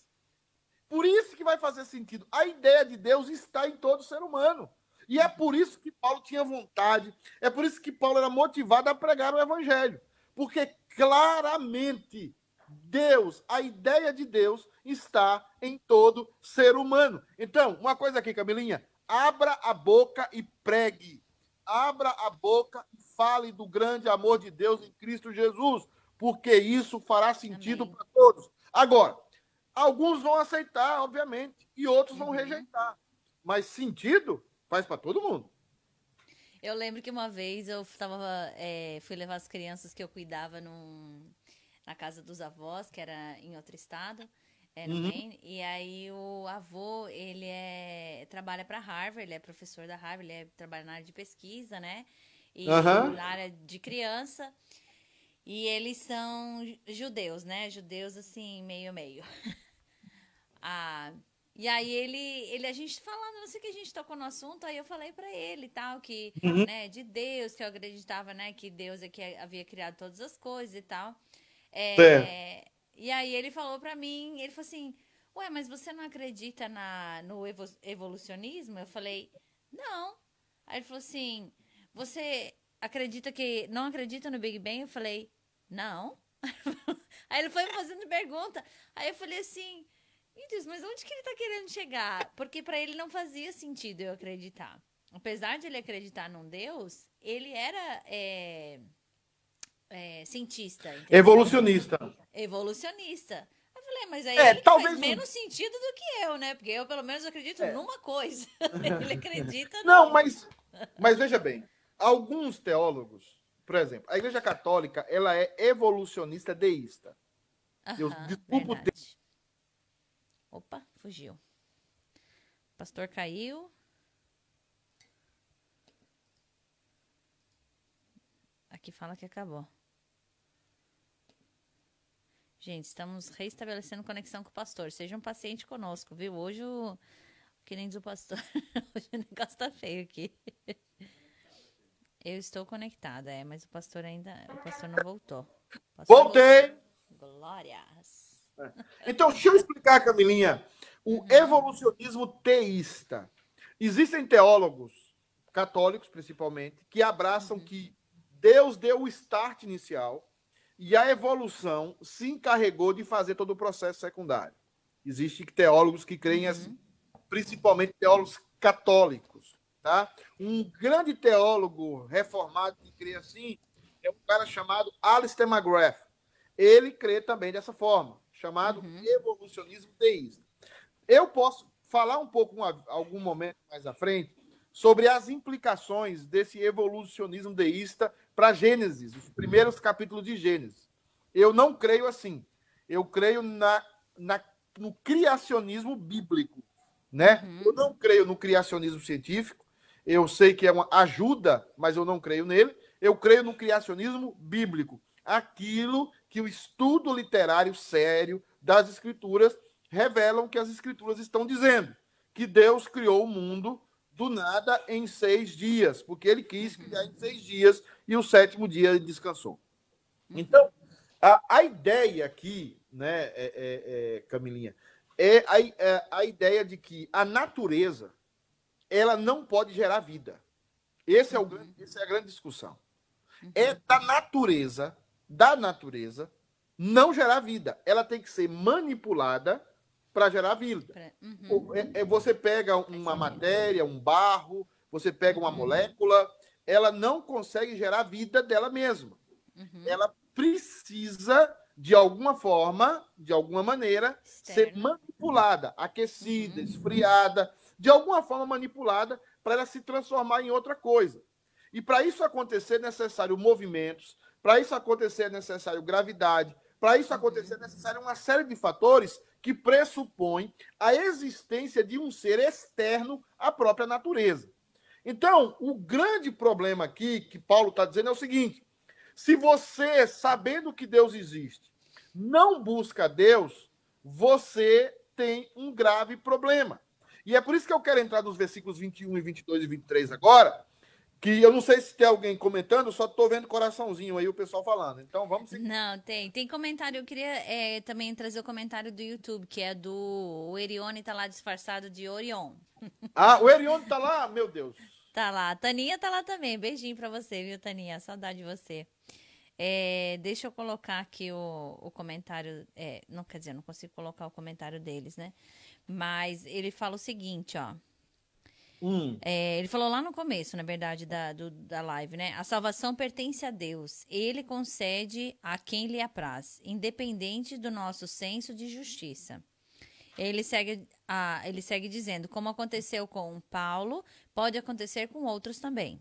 Por isso que vai fazer sentido. A ideia de Deus está em todo ser humano. E é por isso que Paulo tinha vontade, é por isso que Paulo era motivado a pregar o evangelho. Porque claramente Deus, a ideia de Deus está em todo ser humano. Então, uma coisa aqui, Camilinha, abra a boca e pregue. Abra a boca e fale do grande amor de Deus em Cristo Jesus, porque isso fará sentido para todos. Agora, alguns vão aceitar, obviamente, e outros vão Uhum. rejeitar. Mas sentido faz para todo mundo. Eu lembro que uma vez eu tava, é, fui levar as crianças que eu cuidava num, na casa dos avós, que era em outro estado, é, no Uhum. Maine, e aí o avô, ele é, trabalha para Harvard, ele é professor da Harvard, ele é, trabalha na área de pesquisa, né? E Aham. na área de criança. E eles são judeus, né? Judeus, assim, meio-meio. ah, e aí ele, ele, a gente falando, não sei o que a gente tocou no assunto, aí eu falei pra ele tal, que, Uhum. né, de Deus, que eu acreditava, né, que Deus é que havia criado todas as coisas e tal. É, Certo. E aí ele falou pra mim, ele falou assim, ué, mas você não acredita na, no evo- evolucionismo? Eu falei, não. Aí ele falou assim, você acredita que, não acredita no Big Bang? Eu falei, não. Aí ele foi me fazendo pergunta. Aí eu falei assim, meu Deus, mas onde que ele tá querendo chegar? Porque pra ele não fazia sentido eu acreditar. Apesar de ele acreditar num Deus, ele era é, é, cientista, entendeu? Evolucionista. Evolucionista. Eu falei, mas aí É, ele talvez faz menos sentido do que eu, né? Porque eu, pelo menos, acredito É. numa coisa. ele acredita Não, mas, mas veja bem, alguns teólogos, por exemplo, a Igreja Católica, ela é evolucionista deísta. eu- Aham, desculpa o verdade. Opa, fugiu. O pastor caiu. Aqui fala que acabou. Gente, estamos reestabelecendo conexão com o pastor. Seja um paciente conosco, viu? Hoje o. Que nem diz o pastor. Hoje o negócio tá feio aqui. Eu estou conectada, é, mas o pastor ainda. O pastor não voltou. Pastor Voltei! voltou. Glórias. Então, deixa eu explicar, Camilinha. O evolucionismo teísta. Existem teólogos, católicos principalmente, que abraçam que Deus deu o start inicial e a evolução se encarregou de fazer todo o processo secundário. Existem teólogos que creem assim. principalmente teólogos católicos. Tá? Um grande teólogo reformado que crê assim é um cara chamado Alistair McGrath. Ele crê também dessa forma, chamado uhum. evolucionismo deísta. Eu posso falar um pouco, algum momento mais à frente, sobre as implicações desse evolucionismo deísta para Gênesis, os primeiros capítulos de Gênesis. Eu não creio assim. Eu creio na, na no criacionismo bíblico, né? Uhum. Eu não creio no criacionismo científico. Eu sei que é uma ajuda, mas eu não creio nele. Eu creio no criacionismo bíblico, aquilo que o estudo literário sério das escrituras revelam que as escrituras estão dizendo, que Deus criou o mundo do nada em seis dias, porque ele quis criar em seis dias e o sétimo dia ele descansou. Então, a, a ideia aqui, né, é, é, é, Camilinha, é a, é a ideia de que a natureza ela não pode gerar vida. Esse é o uhum. grande, essa é a grande discussão. É da natureza, da natureza, não gerar vida. Ela tem que ser manipulada para gerar vida. Uhum. É, é, você pega uma matéria, um barro, você pega uma uhum. molécula, ela não consegue gerar vida dela mesma. Uhum. Ela precisa, de alguma forma, de alguma maneira, ser manipulada, aquecida, uhum. esfriada, de alguma forma manipulada para ela se transformar em outra coisa. E para isso acontecer é necessário movimentos, para isso acontecer é necessário gravidade, para isso acontecer é necessário uma série de fatores que pressupõe a existência de um ser externo à própria natureza. Então, o grande problema aqui que Paulo está dizendo é o seguinte: se você, sabendo que Deus existe, não busca Deus, você tem um grave problema. E é por isso que eu quero entrar nos versículos 21 e 22 e 23 agora, que eu não sei se tem alguém comentando, só estou vendo coraçãozinho aí o pessoal falando. Então vamos seguir. Não, tem. Tem comentário. Eu queria é, também trazer o comentário do YouTube, que é do. O Erione tá lá disfarçado de Orion. Ah, o Erione tá lá? Meu Deus. Tá lá. A Taninha tá lá também. Beijinho pra você, viu, Taninha? Saudade de você. É, deixa eu colocar aqui o, o comentário. É, não quer dizer, não consigo colocar o comentário deles, né? Mas ele fala o seguinte, ó. Hum. É, ele falou lá no começo, na verdade, da, do, da live, né? A salvação pertence a Deus. Ele concede a quem lhe apraz, independente do nosso senso de justiça. Ele segue, ah, ele segue dizendo: como aconteceu com Paulo, pode acontecer com outros também.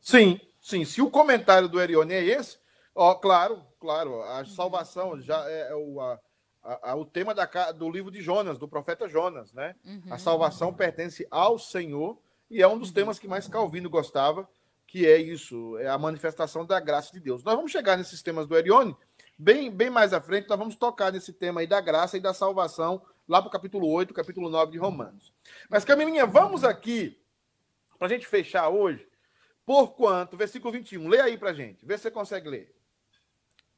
Sim, sim. Se o comentário do Erione é esse, ó, claro, claro, a salvação já é, é o. A a, a, o tema da, do livro de Jonas, do profeta Jonas, né? Uhum. A salvação pertence ao Senhor e é um dos uhum. temas que mais Calvino gostava, que é isso, é a manifestação da graça de Deus. Nós vamos chegar nesses temas do Erione, bem, bem mais à frente, nós vamos tocar nesse tema aí da graça e da salvação, lá para o capítulo 8, capítulo 9 de Romanos. Mas, Camilinha, vamos aqui, para a gente fechar hoje, por quanto, versículo 21, lê aí para gente, vê se você consegue ler.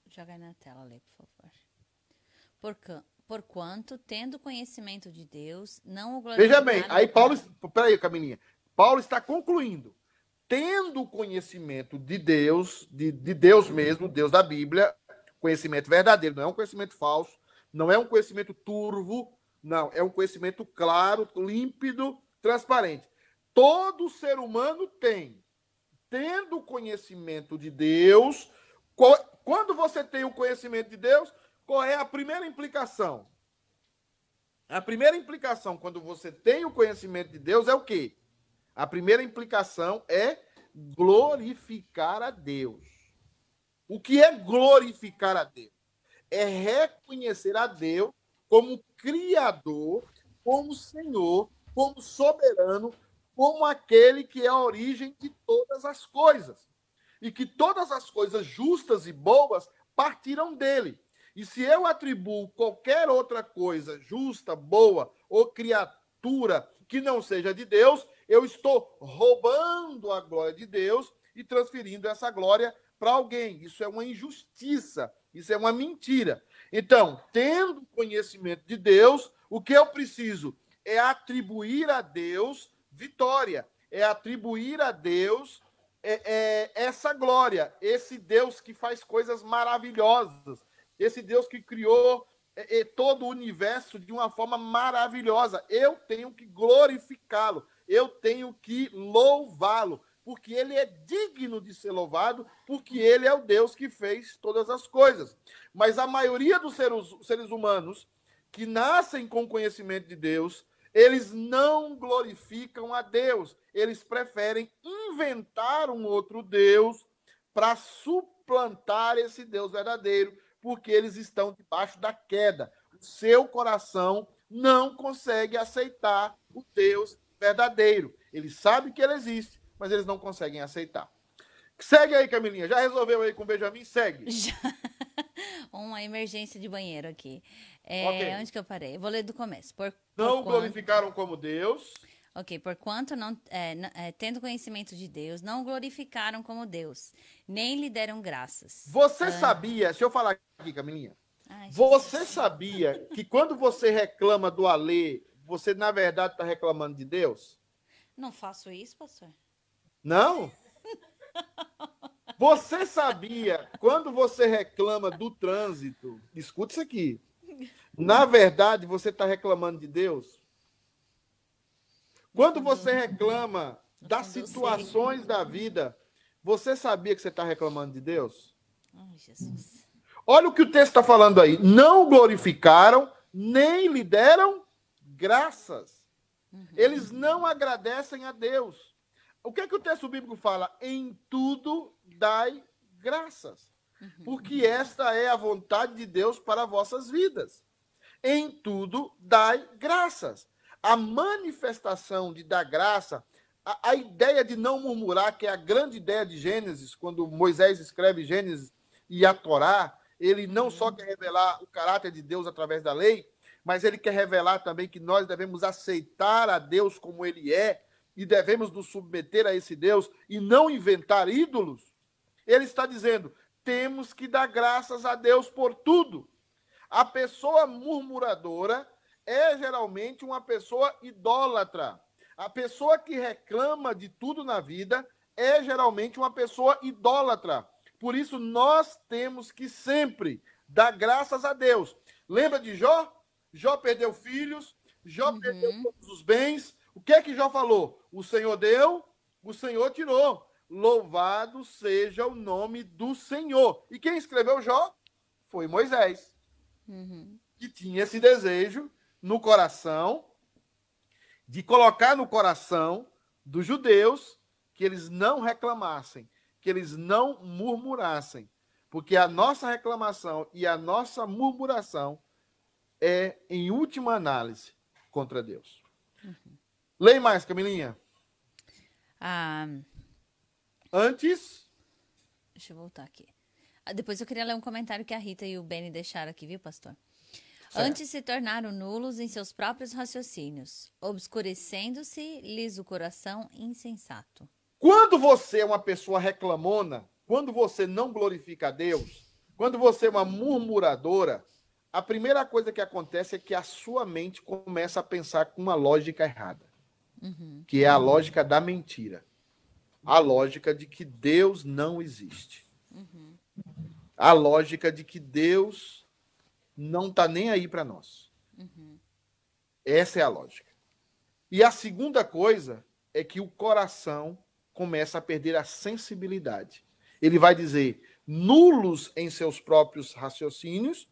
Joga aí na tela, lê, por favor. Por, quanto tendo conhecimento de Deus, não o Veja bem, aí Paulo. Peraí, Camininha. Paulo está concluindo. Tendo conhecimento de Deus, de, de Deus mesmo, Deus da Bíblia, conhecimento verdadeiro, não é um conhecimento falso, não é um conhecimento turvo, não, é um conhecimento claro, límpido, transparente. Todo ser humano tem. Tendo conhecimento de Deus, quando você tem o conhecimento de Deus, qual é a primeira implicação? A primeira implicação, quando você tem o conhecimento de Deus, é o quê? A primeira implicação é glorificar a Deus. O que é glorificar a Deus? É reconhecer a Deus como Criador, como Senhor, como soberano, como aquele que é a origem de todas as coisas. E que todas as coisas justas e boas partiram dele. E se eu atribuo qualquer outra coisa justa, boa ou criatura que não seja de Deus, eu estou roubando a glória de Deus e transferindo essa glória para alguém. Isso é uma injustiça, isso é uma mentira. Então, tendo conhecimento de Deus, o que eu preciso é atribuir a Deus vitória, é atribuir a Deus é, é, essa glória, esse Deus que faz coisas maravilhosas, esse Deus que criou é, é, todo o universo de uma forma maravilhosa. Eu tenho que glorificá-lo, eu tenho que louvá-lo, porque ele é digno de ser louvado, porque ele é o Deus que fez todas as coisas. Mas a maioria dos seres, seres humanos que nascem com conhecimento de Deus, eles não glorificam a Deus. Eles preferem inventar um outro Deus para suplantar esse Deus verdadeiro, porque eles estão debaixo da queda. O seu coração não consegue aceitar o Deus verdadeiro. Eles sabem que ele existe, mas eles não conseguem aceitar. Segue aí, Camilinha. Já resolveu aí com o Benjamin? Segue. Já. Uma emergência de banheiro aqui. É, okay. Onde que eu parei? vou ler do começo. Por, não por glorificaram quanto... como Deus. Ok, por quanto não, é, é, tendo conhecimento de Deus, não glorificaram como Deus, nem lhe deram graças. Você ah. sabia, deixa eu falar aqui, Camilinha. Ai, você sabia que quando você reclama do Alê, você na verdade está reclamando de Deus? Não faço isso, pastor. Não? Você sabia, quando você reclama do trânsito, escuta isso aqui. Na verdade, você está reclamando de Deus? Quando você reclama das situações da vida, você sabia que você está reclamando de Deus? Ai, Jesus. Olha o que o texto está falando aí. Não glorificaram, nem lhe deram graças. Uhum. Eles não agradecem a Deus. O que é que o texto bíblico fala? Em tudo dai graças. Uhum. Porque esta é a vontade de Deus para vossas vidas. Em tudo dai graças a manifestação de dar graça, a, a, ideia de não murmurar, que é a grande ideia de Gênesis, quando Moisés escreve Gênesis e a Torá, ele não só quer revelar o caráter de Deus através da lei, mas ele quer revelar também que nós devemos aceitar a Deus como ele é e devemos nos submeter a esse Deus e não inventar ídolos. Ele está dizendo: temos que dar graças a Deus por tudo. A pessoa murmuradora, é geralmente uma pessoa idólatra. A pessoa que reclama de tudo na vida é geralmente uma pessoa idólatra. Por isso, nós temos que sempre dar graças a Deus. Lembra de Jó? Jó perdeu filhos, Jó uhum. perdeu todos os bens. O que é que Jó falou? O Senhor deu, o Senhor tirou. Louvado seja o nome do Senhor. E quem escreveu Jó? Foi Moisés. Uhum. Que tinha esse desejo no coração, de colocar no coração dos judeus que eles não reclamassem, que eles não murmurassem, porque a nossa reclamação e a nossa murmuração é, em última análise, contra Deus. Uhum. Leia mais, Camilinha. Ah, Antes. Deixa eu voltar aqui. Ah, depois eu queria ler um comentário que a Rita e o Benny deixaram aqui, viu, pastor? Certo. Antes se tornaram nulos em seus próprios raciocínios, obscurecendo-se-lhes o coração insensato. Quando você é uma pessoa reclamona, quando você não glorifica a Deus, quando você é uma murmuradora, a primeira coisa que acontece é que a sua mente começa a pensar com uma lógica errada, uhum. que é a lógica da mentira, a lógica de que Deus não existe, uhum. a lógica de que Deus não está nem aí para nós. Uhum. Essa é a lógica. E a segunda coisa é que o coração começa a perder a sensibilidade. Ele vai dizer nulos em seus próprios raciocínios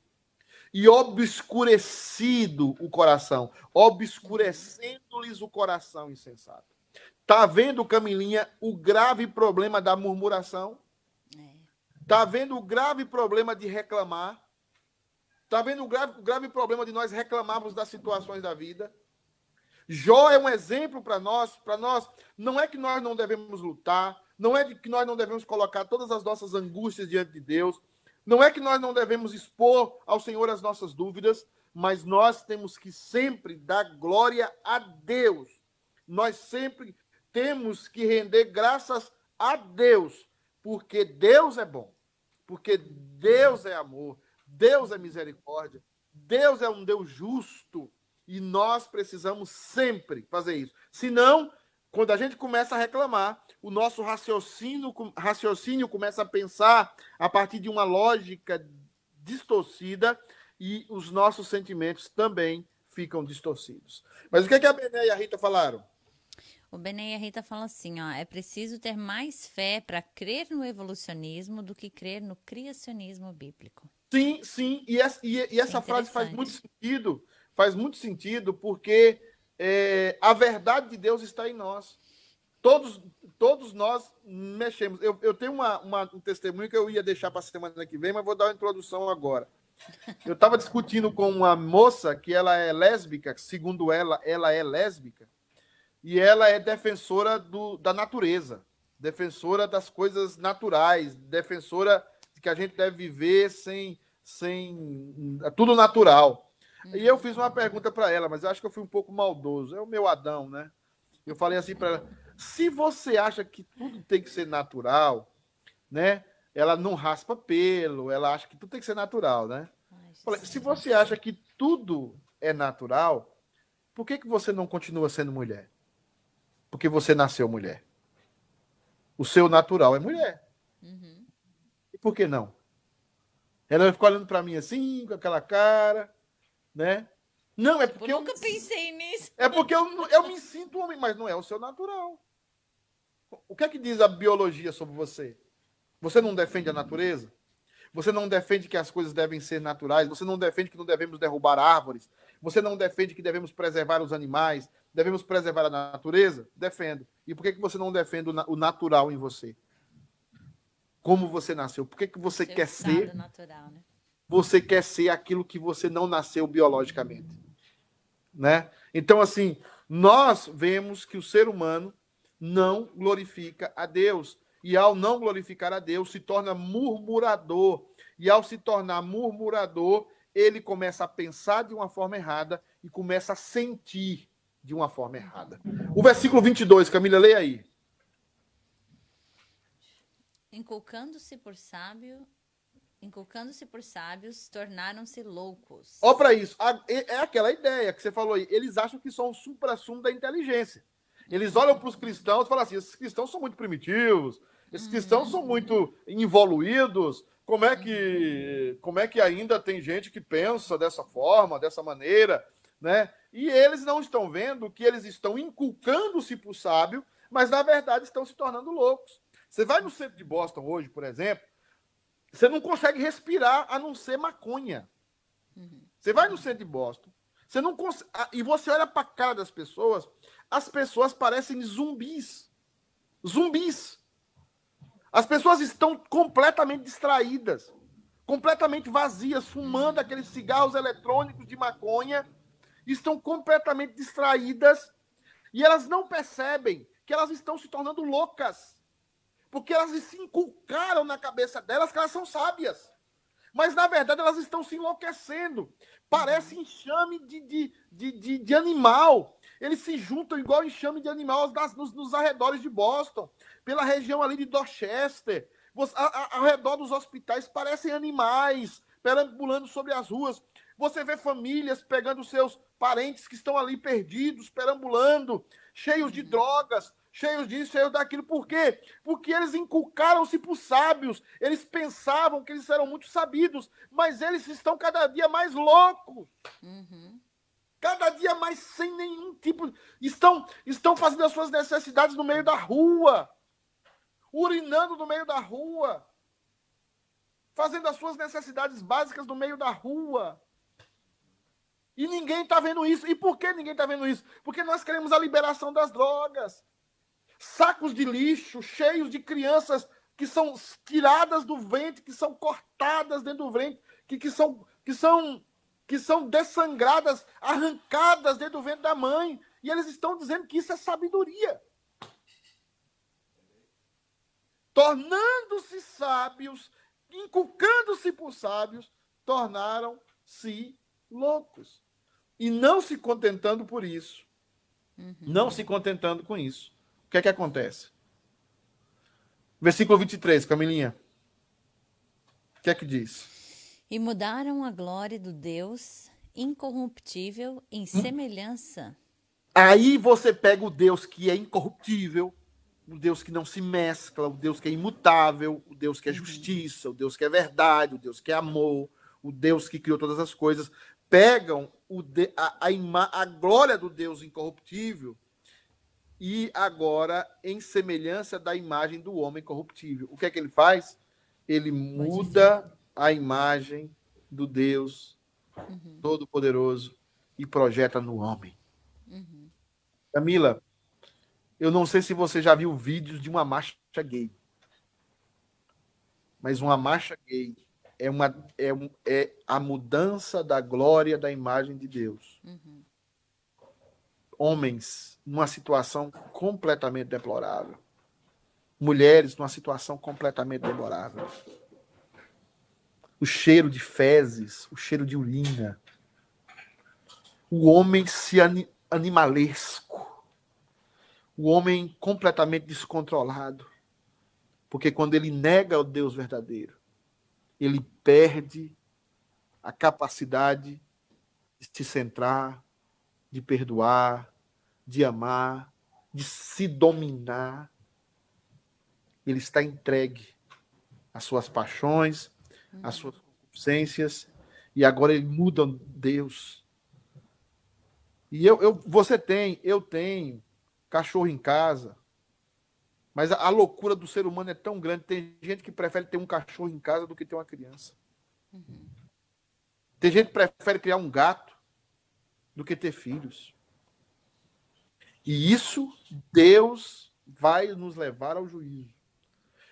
e obscurecido o coração, obscurecendo-lhes o coração insensato. Tá vendo, Camilinha, o grave problema da murmuração? É. Tá vendo o grave problema de reclamar? Está vendo o grave, o grave problema de nós reclamarmos das situações da vida? Jó é um exemplo para nós, para nós, não é que nós não devemos lutar, não é que nós não devemos colocar todas as nossas angústias diante de Deus, não é que nós não devemos expor ao Senhor as nossas dúvidas, mas nós temos que sempre dar glória a Deus. Nós sempre temos que render graças a Deus, porque Deus é bom, porque Deus é amor, Deus é misericórdia, Deus é um Deus justo e nós precisamos sempre fazer isso. Senão, quando a gente começa a reclamar, o nosso raciocínio, raciocínio começa a pensar a partir de uma lógica distorcida e os nossos sentimentos também ficam distorcidos. Mas o que, é que a Bené e a Rita falaram? O Bené e a Rita falam assim, ó, é preciso ter mais fé para crer no evolucionismo do que crer no criacionismo bíblico. Sim, sim, e essa, e, e essa frase faz muito sentido, faz muito sentido, porque é, a verdade de Deus está em nós. Todos, todos nós mexemos. Eu, eu tenho uma, uma, um testemunho que eu ia deixar para a semana que vem, mas vou dar uma introdução agora. Eu estava discutindo com uma moça que ela é lésbica, segundo ela, ela é lésbica, e ela é defensora do, da natureza, defensora das coisas naturais, defensora de que a gente deve viver sem, sem tudo natural. E eu fiz uma pergunta para ela, mas eu acho que eu fui um pouco maldoso. É o meu Adão, né? Eu falei assim para ela: se você acha que tudo tem que ser natural, né? Ela não raspa pelo, ela acha que tudo tem que ser natural, né? Falei, se você acha que tudo é natural, por que, que você não continua sendo mulher? Porque você nasceu mulher. O seu natural é mulher. Uhum. E por que não? Ela ficou olhando para mim assim, com aquela cara, né? Não, é porque eu nunca eu, pensei nisso. É porque eu, eu me sinto homem, mas não é o seu natural. O que é que diz a biologia sobre você? Você não defende a natureza? Você não defende que as coisas devem ser naturais? Você não defende que não devemos derrubar árvores? Você não defende que devemos preservar os animais? Devemos preservar a natureza? Defendo. E por que, que você não defende o natural em você? Como você nasceu? Por que, que você Seu quer ser? Natural, né? Você quer ser aquilo que você não nasceu biologicamente, né? Então, assim, nós vemos que o ser humano não glorifica a Deus. E ao não glorificar a Deus, se torna murmurador. E ao se tornar murmurador, ele começa a pensar de uma forma errada e começa a sentir de uma forma errada. O versículo 22, Camila, leia aí. Inculcando-se por sábio, inculcando-se por sábios, tornaram-se loucos. Ó para isso, é aquela ideia que você falou aí. Eles acham que são o supra-sumo da inteligência. Eles olham para os cristãos e falam assim: esses cristãos são muito primitivos, esses cristãos são muito involuídos. Como é que, como é que ainda tem gente que pensa dessa forma, dessa maneira, né? E eles não estão vendo que eles estão inculcando-se para o sábio, mas na verdade estão se tornando loucos. Você vai no centro de Boston hoje, por exemplo, você não consegue respirar a não ser maconha. Você vai no centro de Boston, você não consegue, e você olha para a cara das pessoas, as pessoas parecem zumbis. Zumbis. As pessoas estão completamente distraídas, completamente vazias, fumando aqueles cigarros eletrônicos de maconha, estão completamente distraídas e elas não percebem que elas estão se tornando loucas. Porque elas se inculcaram na cabeça delas que elas são sábias. Mas, na verdade, elas estão se enlouquecendo. Parece enxame de, de, de, de, de animal. Eles se juntam igual enxame de animais nos, nos arredores de Boston, pela região ali de Dorchester. ao redor dos hospitais parecem animais perambulando sobre as ruas. Você vê famílias pegando seus parentes que estão ali perdidos, perambulando, cheios de drogas, cheios disso, cheios daquilo. Por quê? Porque eles inculcaram-se por sábios. Eles pensavam que eles eram muito sabidos, mas eles estão cada dia mais loucos. Uhum cada dia mais sem nenhum tipo. Estão, estão fazendo as suas necessidades no meio da rua, urinando no meio da rua, fazendo as suas necessidades básicas no meio da rua. E ninguém está vendo isso. E por que ninguém está vendo isso? Porque nós queremos a liberação das drogas. Sacos de lixo cheios de crianças que são tiradas do ventre, que são cortadas dentro do ventre, que, que, são, que são que são dessangradas, arrancadas dentro do ventre da mãe. E eles estão dizendo que isso é sabedoria. Tornando-se sábios, inculcando-se por sábios, tornaram-se loucos. E não se contentando por isso. Uhum. Não se contentando com isso. O que é que acontece? Versículo 23, Camilinha. O que é que diz? E mudaram a glória do Deus incorruptível em hum? semelhança. Aí você pega o Deus que é incorruptível, o Deus que não se mescla, o Deus que é imutável, o Deus que é uhum. justiça, o Deus que é verdade, o Deus que é amor, o Deus que criou todas as coisas, pegam o de, a, a, a glória do Deus incorruptível e agora em semelhança da imagem do homem corruptível. O que é que ele faz? Ele muda a imagem do Deus uhum. Todo-Poderoso e projeta no homem. Uhum. Camila, eu não sei se você já viu vídeos de uma marcha gay. Mas uma marcha gay é, uma, é, é a mudança da glória da imagem de Deus. Uhum. Homens numa situação completamente deplorável. Mulheres numa situação completamente deplorável. O cheiro de fezes, o cheiro de urina. O homem se animalesco o homem completamente descontrolado. Porque quando ele nega o Deus verdadeiro, ele perde a capacidade de se centrar, de perdoar, de amar, de se dominar. Ele está entregue às suas paixões, às suas concupiscências, e agora ele muda Deus. E eu, eu, você tem, eu tenho cachorro em casa. Mas a, a, loucura do ser humano é tão grande. Tem gente que prefere ter um cachorro em casa do que ter uma criança. Uhum. Tem gente que prefere criar um gato do que ter filhos. E isso Deus vai nos levar ao juízo.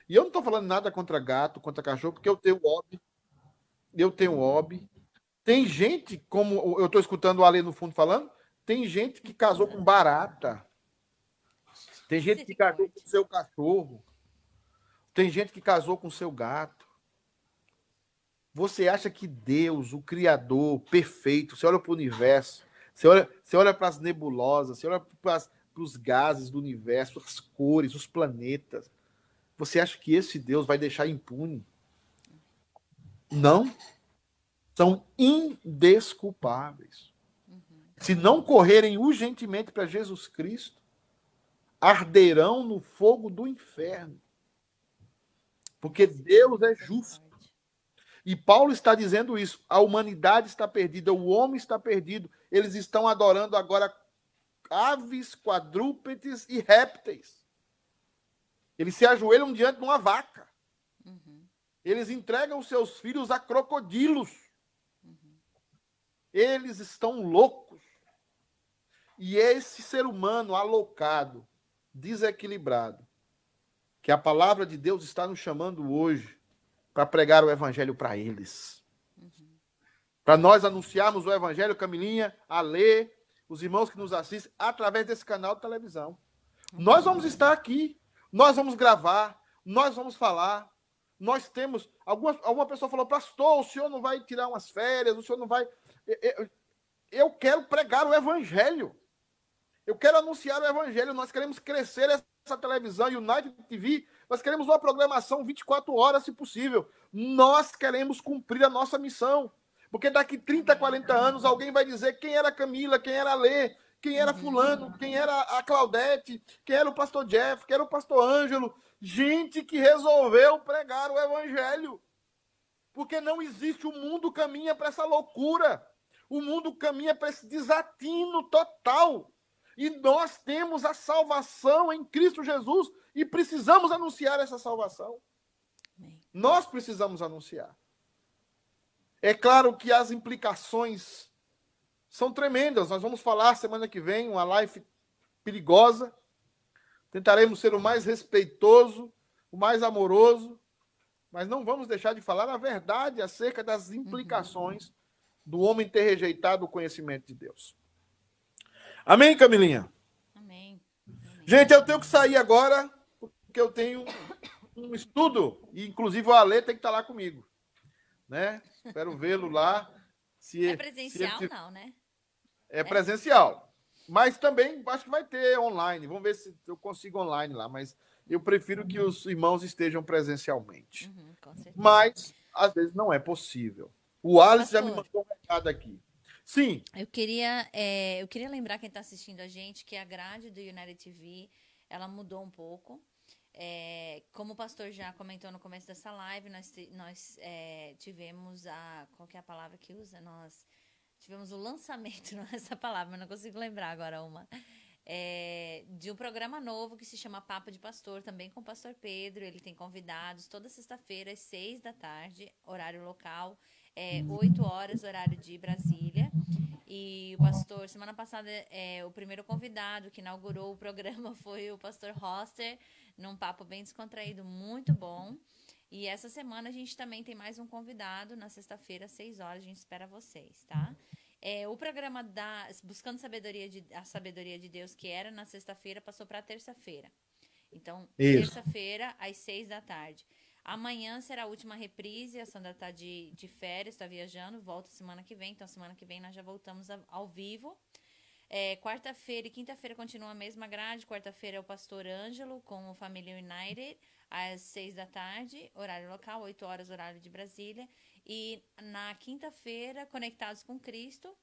E eu não estou falando nada contra gato, contra cachorro, porque eu tenho hobby. Eu tenho hobby. Tem gente, como eu estou escutando o Ale no fundo falando, tem gente que casou com barata. Tem gente que casou com seu cachorro. Tem gente que casou com seu gato. Você acha que Deus, o Criador perfeito, você olha para o universo, você olha, você olha para as nebulosas, você olha para, os gases do universo, as cores, os planetas. Você acha que esse Deus vai deixar impune? Não. São indesculpáveis. Se não correrem urgentemente para Jesus Cristo, arderão no fogo do inferno. Porque Deus é justo. E Paulo está dizendo isso. A humanidade está perdida, o homem está perdido. Eles estão adorando agora aves, quadrúpedes e répteis. Eles se ajoelham diante de uma vaca. Uhum. Eles entregam seus filhos a crocodilos. Uhum. Eles estão loucos. E esse ser humano alocado, desequilibrado, que a palavra de Deus está nos chamando hoje para pregar o evangelho para eles. Uhum. Para nós anunciarmos o evangelho, Camilinha, a ler, os irmãos que nos assistem, através desse canal de televisão. Uhum. Nós vamos estar aqui, nós vamos gravar, nós vamos falar. Nós temos. Alguma, alguma pessoa falou, pastor, o senhor não vai tirar umas férias, o senhor não vai. Eu, eu quero pregar o evangelho. Eu quero anunciar o evangelho. Nós queremos crescer essa televisão United TV. Nós queremos uma programação 24 horas, se possível. Nós queremos cumprir a nossa missão. Porque daqui 30, 40 anos alguém vai dizer quem era Camila, quem era Lê, quem era fulano, quem era a Claudete, quem era o pastor Jeff, quem era o pastor Ângelo. Gente que resolveu pregar o evangelho. Porque não existe, o mundo caminha para essa loucura. O mundo caminha para esse desatino total. E nós temos a salvação em Cristo Jesus e precisamos anunciar essa salvação. Amém. Nós precisamos anunciar. É claro que as implicações são tremendas. Nós vamos falar semana que vem uma live perigosa. Tentaremos ser o mais respeitoso, o mais amoroso, mas não vamos deixar de falar a verdade acerca das implicações uhum. do homem ter rejeitado o conhecimento de Deus. Amém, Camilinha? Amém. Gente, eu tenho que sair agora, porque eu tenho um estudo, e inclusive o Ale tem que estar lá comigo. Né? Espero vê-lo lá. Se, é presencial, se não, né? É, é presencial. Mas também acho que vai ter online. Vamos ver se eu consigo online lá. Mas eu prefiro que os irmãos estejam presencialmente. Uhum, mas, às vezes, não é possível. O Alice já me mandou um recado aqui. Sim. Eu queria, é, eu queria lembrar quem está assistindo a gente que a grade do United TV ela mudou um pouco. É, como o pastor já comentou no começo dessa live, nós, nós é, tivemos a. Qual é a palavra que usa? Nós tivemos o lançamento, não é essa palavra, não consigo lembrar agora uma. É, de um programa novo que se chama Papo de Pastor, também com o pastor Pedro. Ele tem convidados toda sexta-feira, às seis da tarde, horário local, é, 8 horas, horário de Brasília. E o pastor, semana passada, é, o primeiro convidado que inaugurou o programa foi o pastor Roster, num papo bem descontraído, muito bom. E essa semana a gente também tem mais um convidado, na sexta-feira, às 6 horas, a gente espera vocês, tá? É, o programa da Buscando Sabedoria de, a Sabedoria de Deus, que era na sexta-feira, passou para terça-feira. Então, terça-feira, às 6 da tarde. Amanhã será a última reprise. A Sandra está de, de férias, está viajando, volta semana que vem. Então, semana que vem nós já voltamos a, ao vivo. É, Quarta-feira e quinta-feira continua a mesma grade. Quarta-feira é o Pastor Ângelo com o Família United, às seis da tarde, horário local, 8 horas, horário de Brasília. E na quinta-feira, Conectados com Cristo,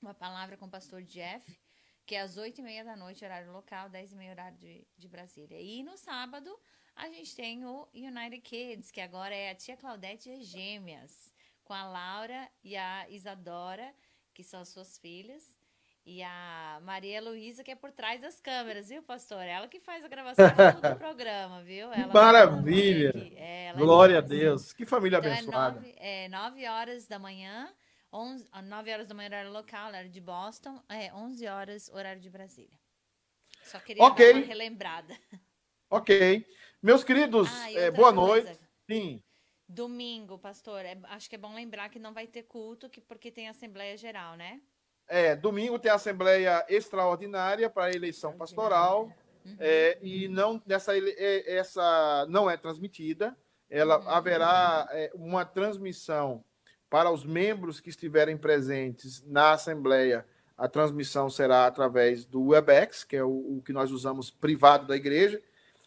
uma palavra com o Pastor Jeff, que é às oito e meia da noite, horário local, dez e meia, horário de, de Brasília. E no sábado, a gente tem o United Kids, que agora é a tia Claudete e as gêmeas, com a Laura e a Isadora, que são as suas filhas. E a Maria Luísa, que é por trás das câmeras, viu, pastor? Ela que faz a gravação do programa, viu? Ela Maravilha! É, Glória é a Deus! Que família então, abençoada! É 9 é, horas da manhã, 11, 9 horas da manhã, horário local, horário de Boston, é 11 horas, horário de Brasília. Só queria okay. dar uma relembrada. Ok. Meus queridos, ah, é, boa coisa. noite. Sim. Domingo, pastor, é, acho que é bom lembrar que não vai ter culto, que, porque tem Assembleia Geral, né? É, domingo tem Assembleia Extraordinária para a eleição pastoral. Uhum. É, e não nessa é, essa não é transmitida. Ela uhum. haverá é, uma transmissão para os membros que estiverem presentes na Assembleia. A transmissão será através do Webex, que é o, o que nós usamos privado da igreja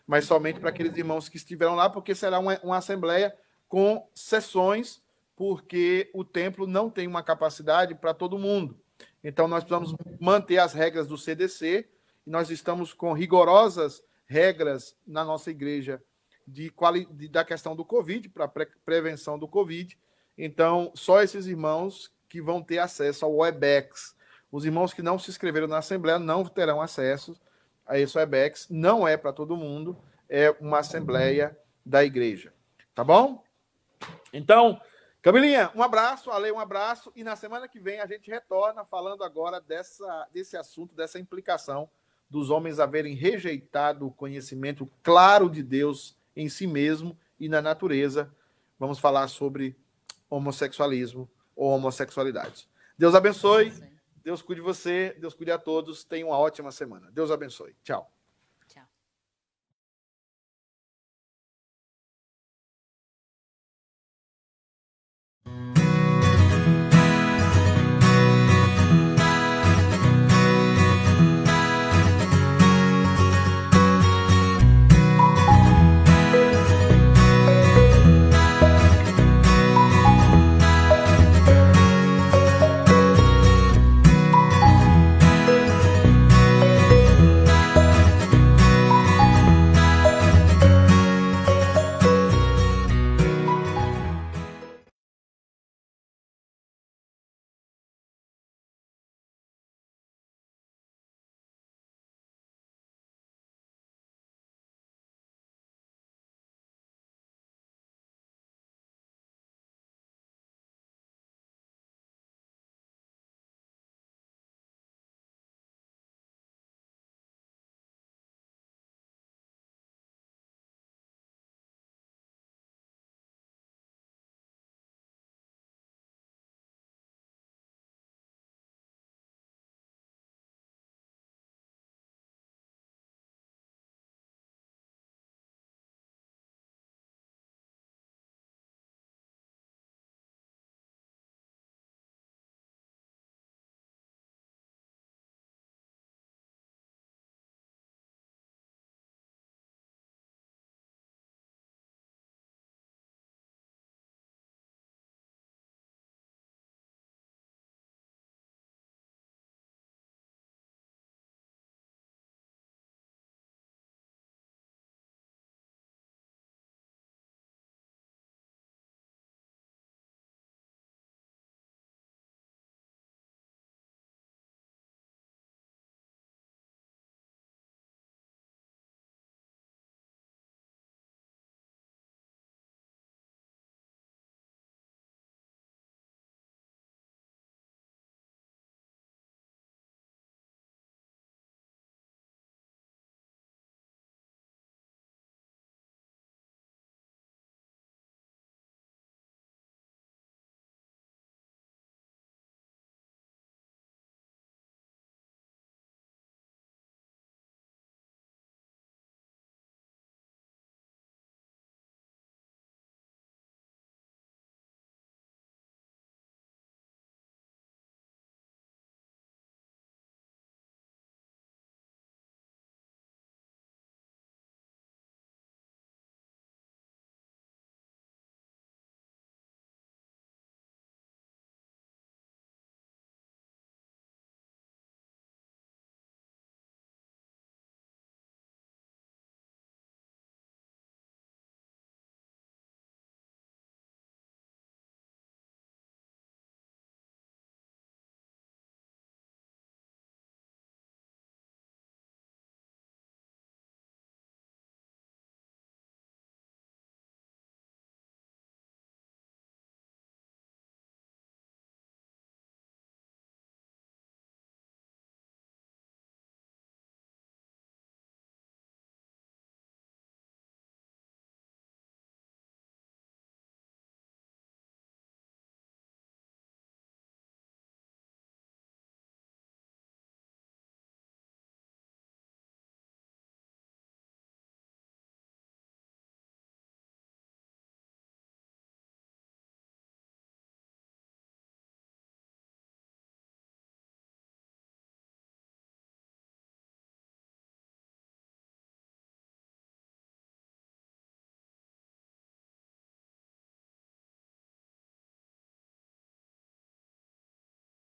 mas somente para aqueles irmãos que estiveram lá, porque será uma, uma assembleia com sessões, porque o templo não tem uma capacidade para todo mundo. Então, nós precisamos manter as regras do CDC, e nós estamos com rigorosas regras na nossa igreja de, quali, de da questão do Covid, para pre, prevenção do Covid. Então, só esses irmãos que vão ter acesso ao WebEx. Os irmãos que não se inscreveram na Assembleia não terão acesso a esse Webex, não é para todo mundo, é uma assembleia da igreja. Tá bom? Então, Camilinha, um abraço, Ale, um abraço, e na semana que vem a gente retorna falando agora dessa, desse assunto, dessa implicação dos homens haverem rejeitado o conhecimento claro de Deus em si mesmo e na natureza. Vamos falar sobre homossexualismo ou homossexualidade. Deus abençoe. Deus cuide de você, Deus cuide a todos. Tenha uma ótima semana. Deus abençoe. Tchau.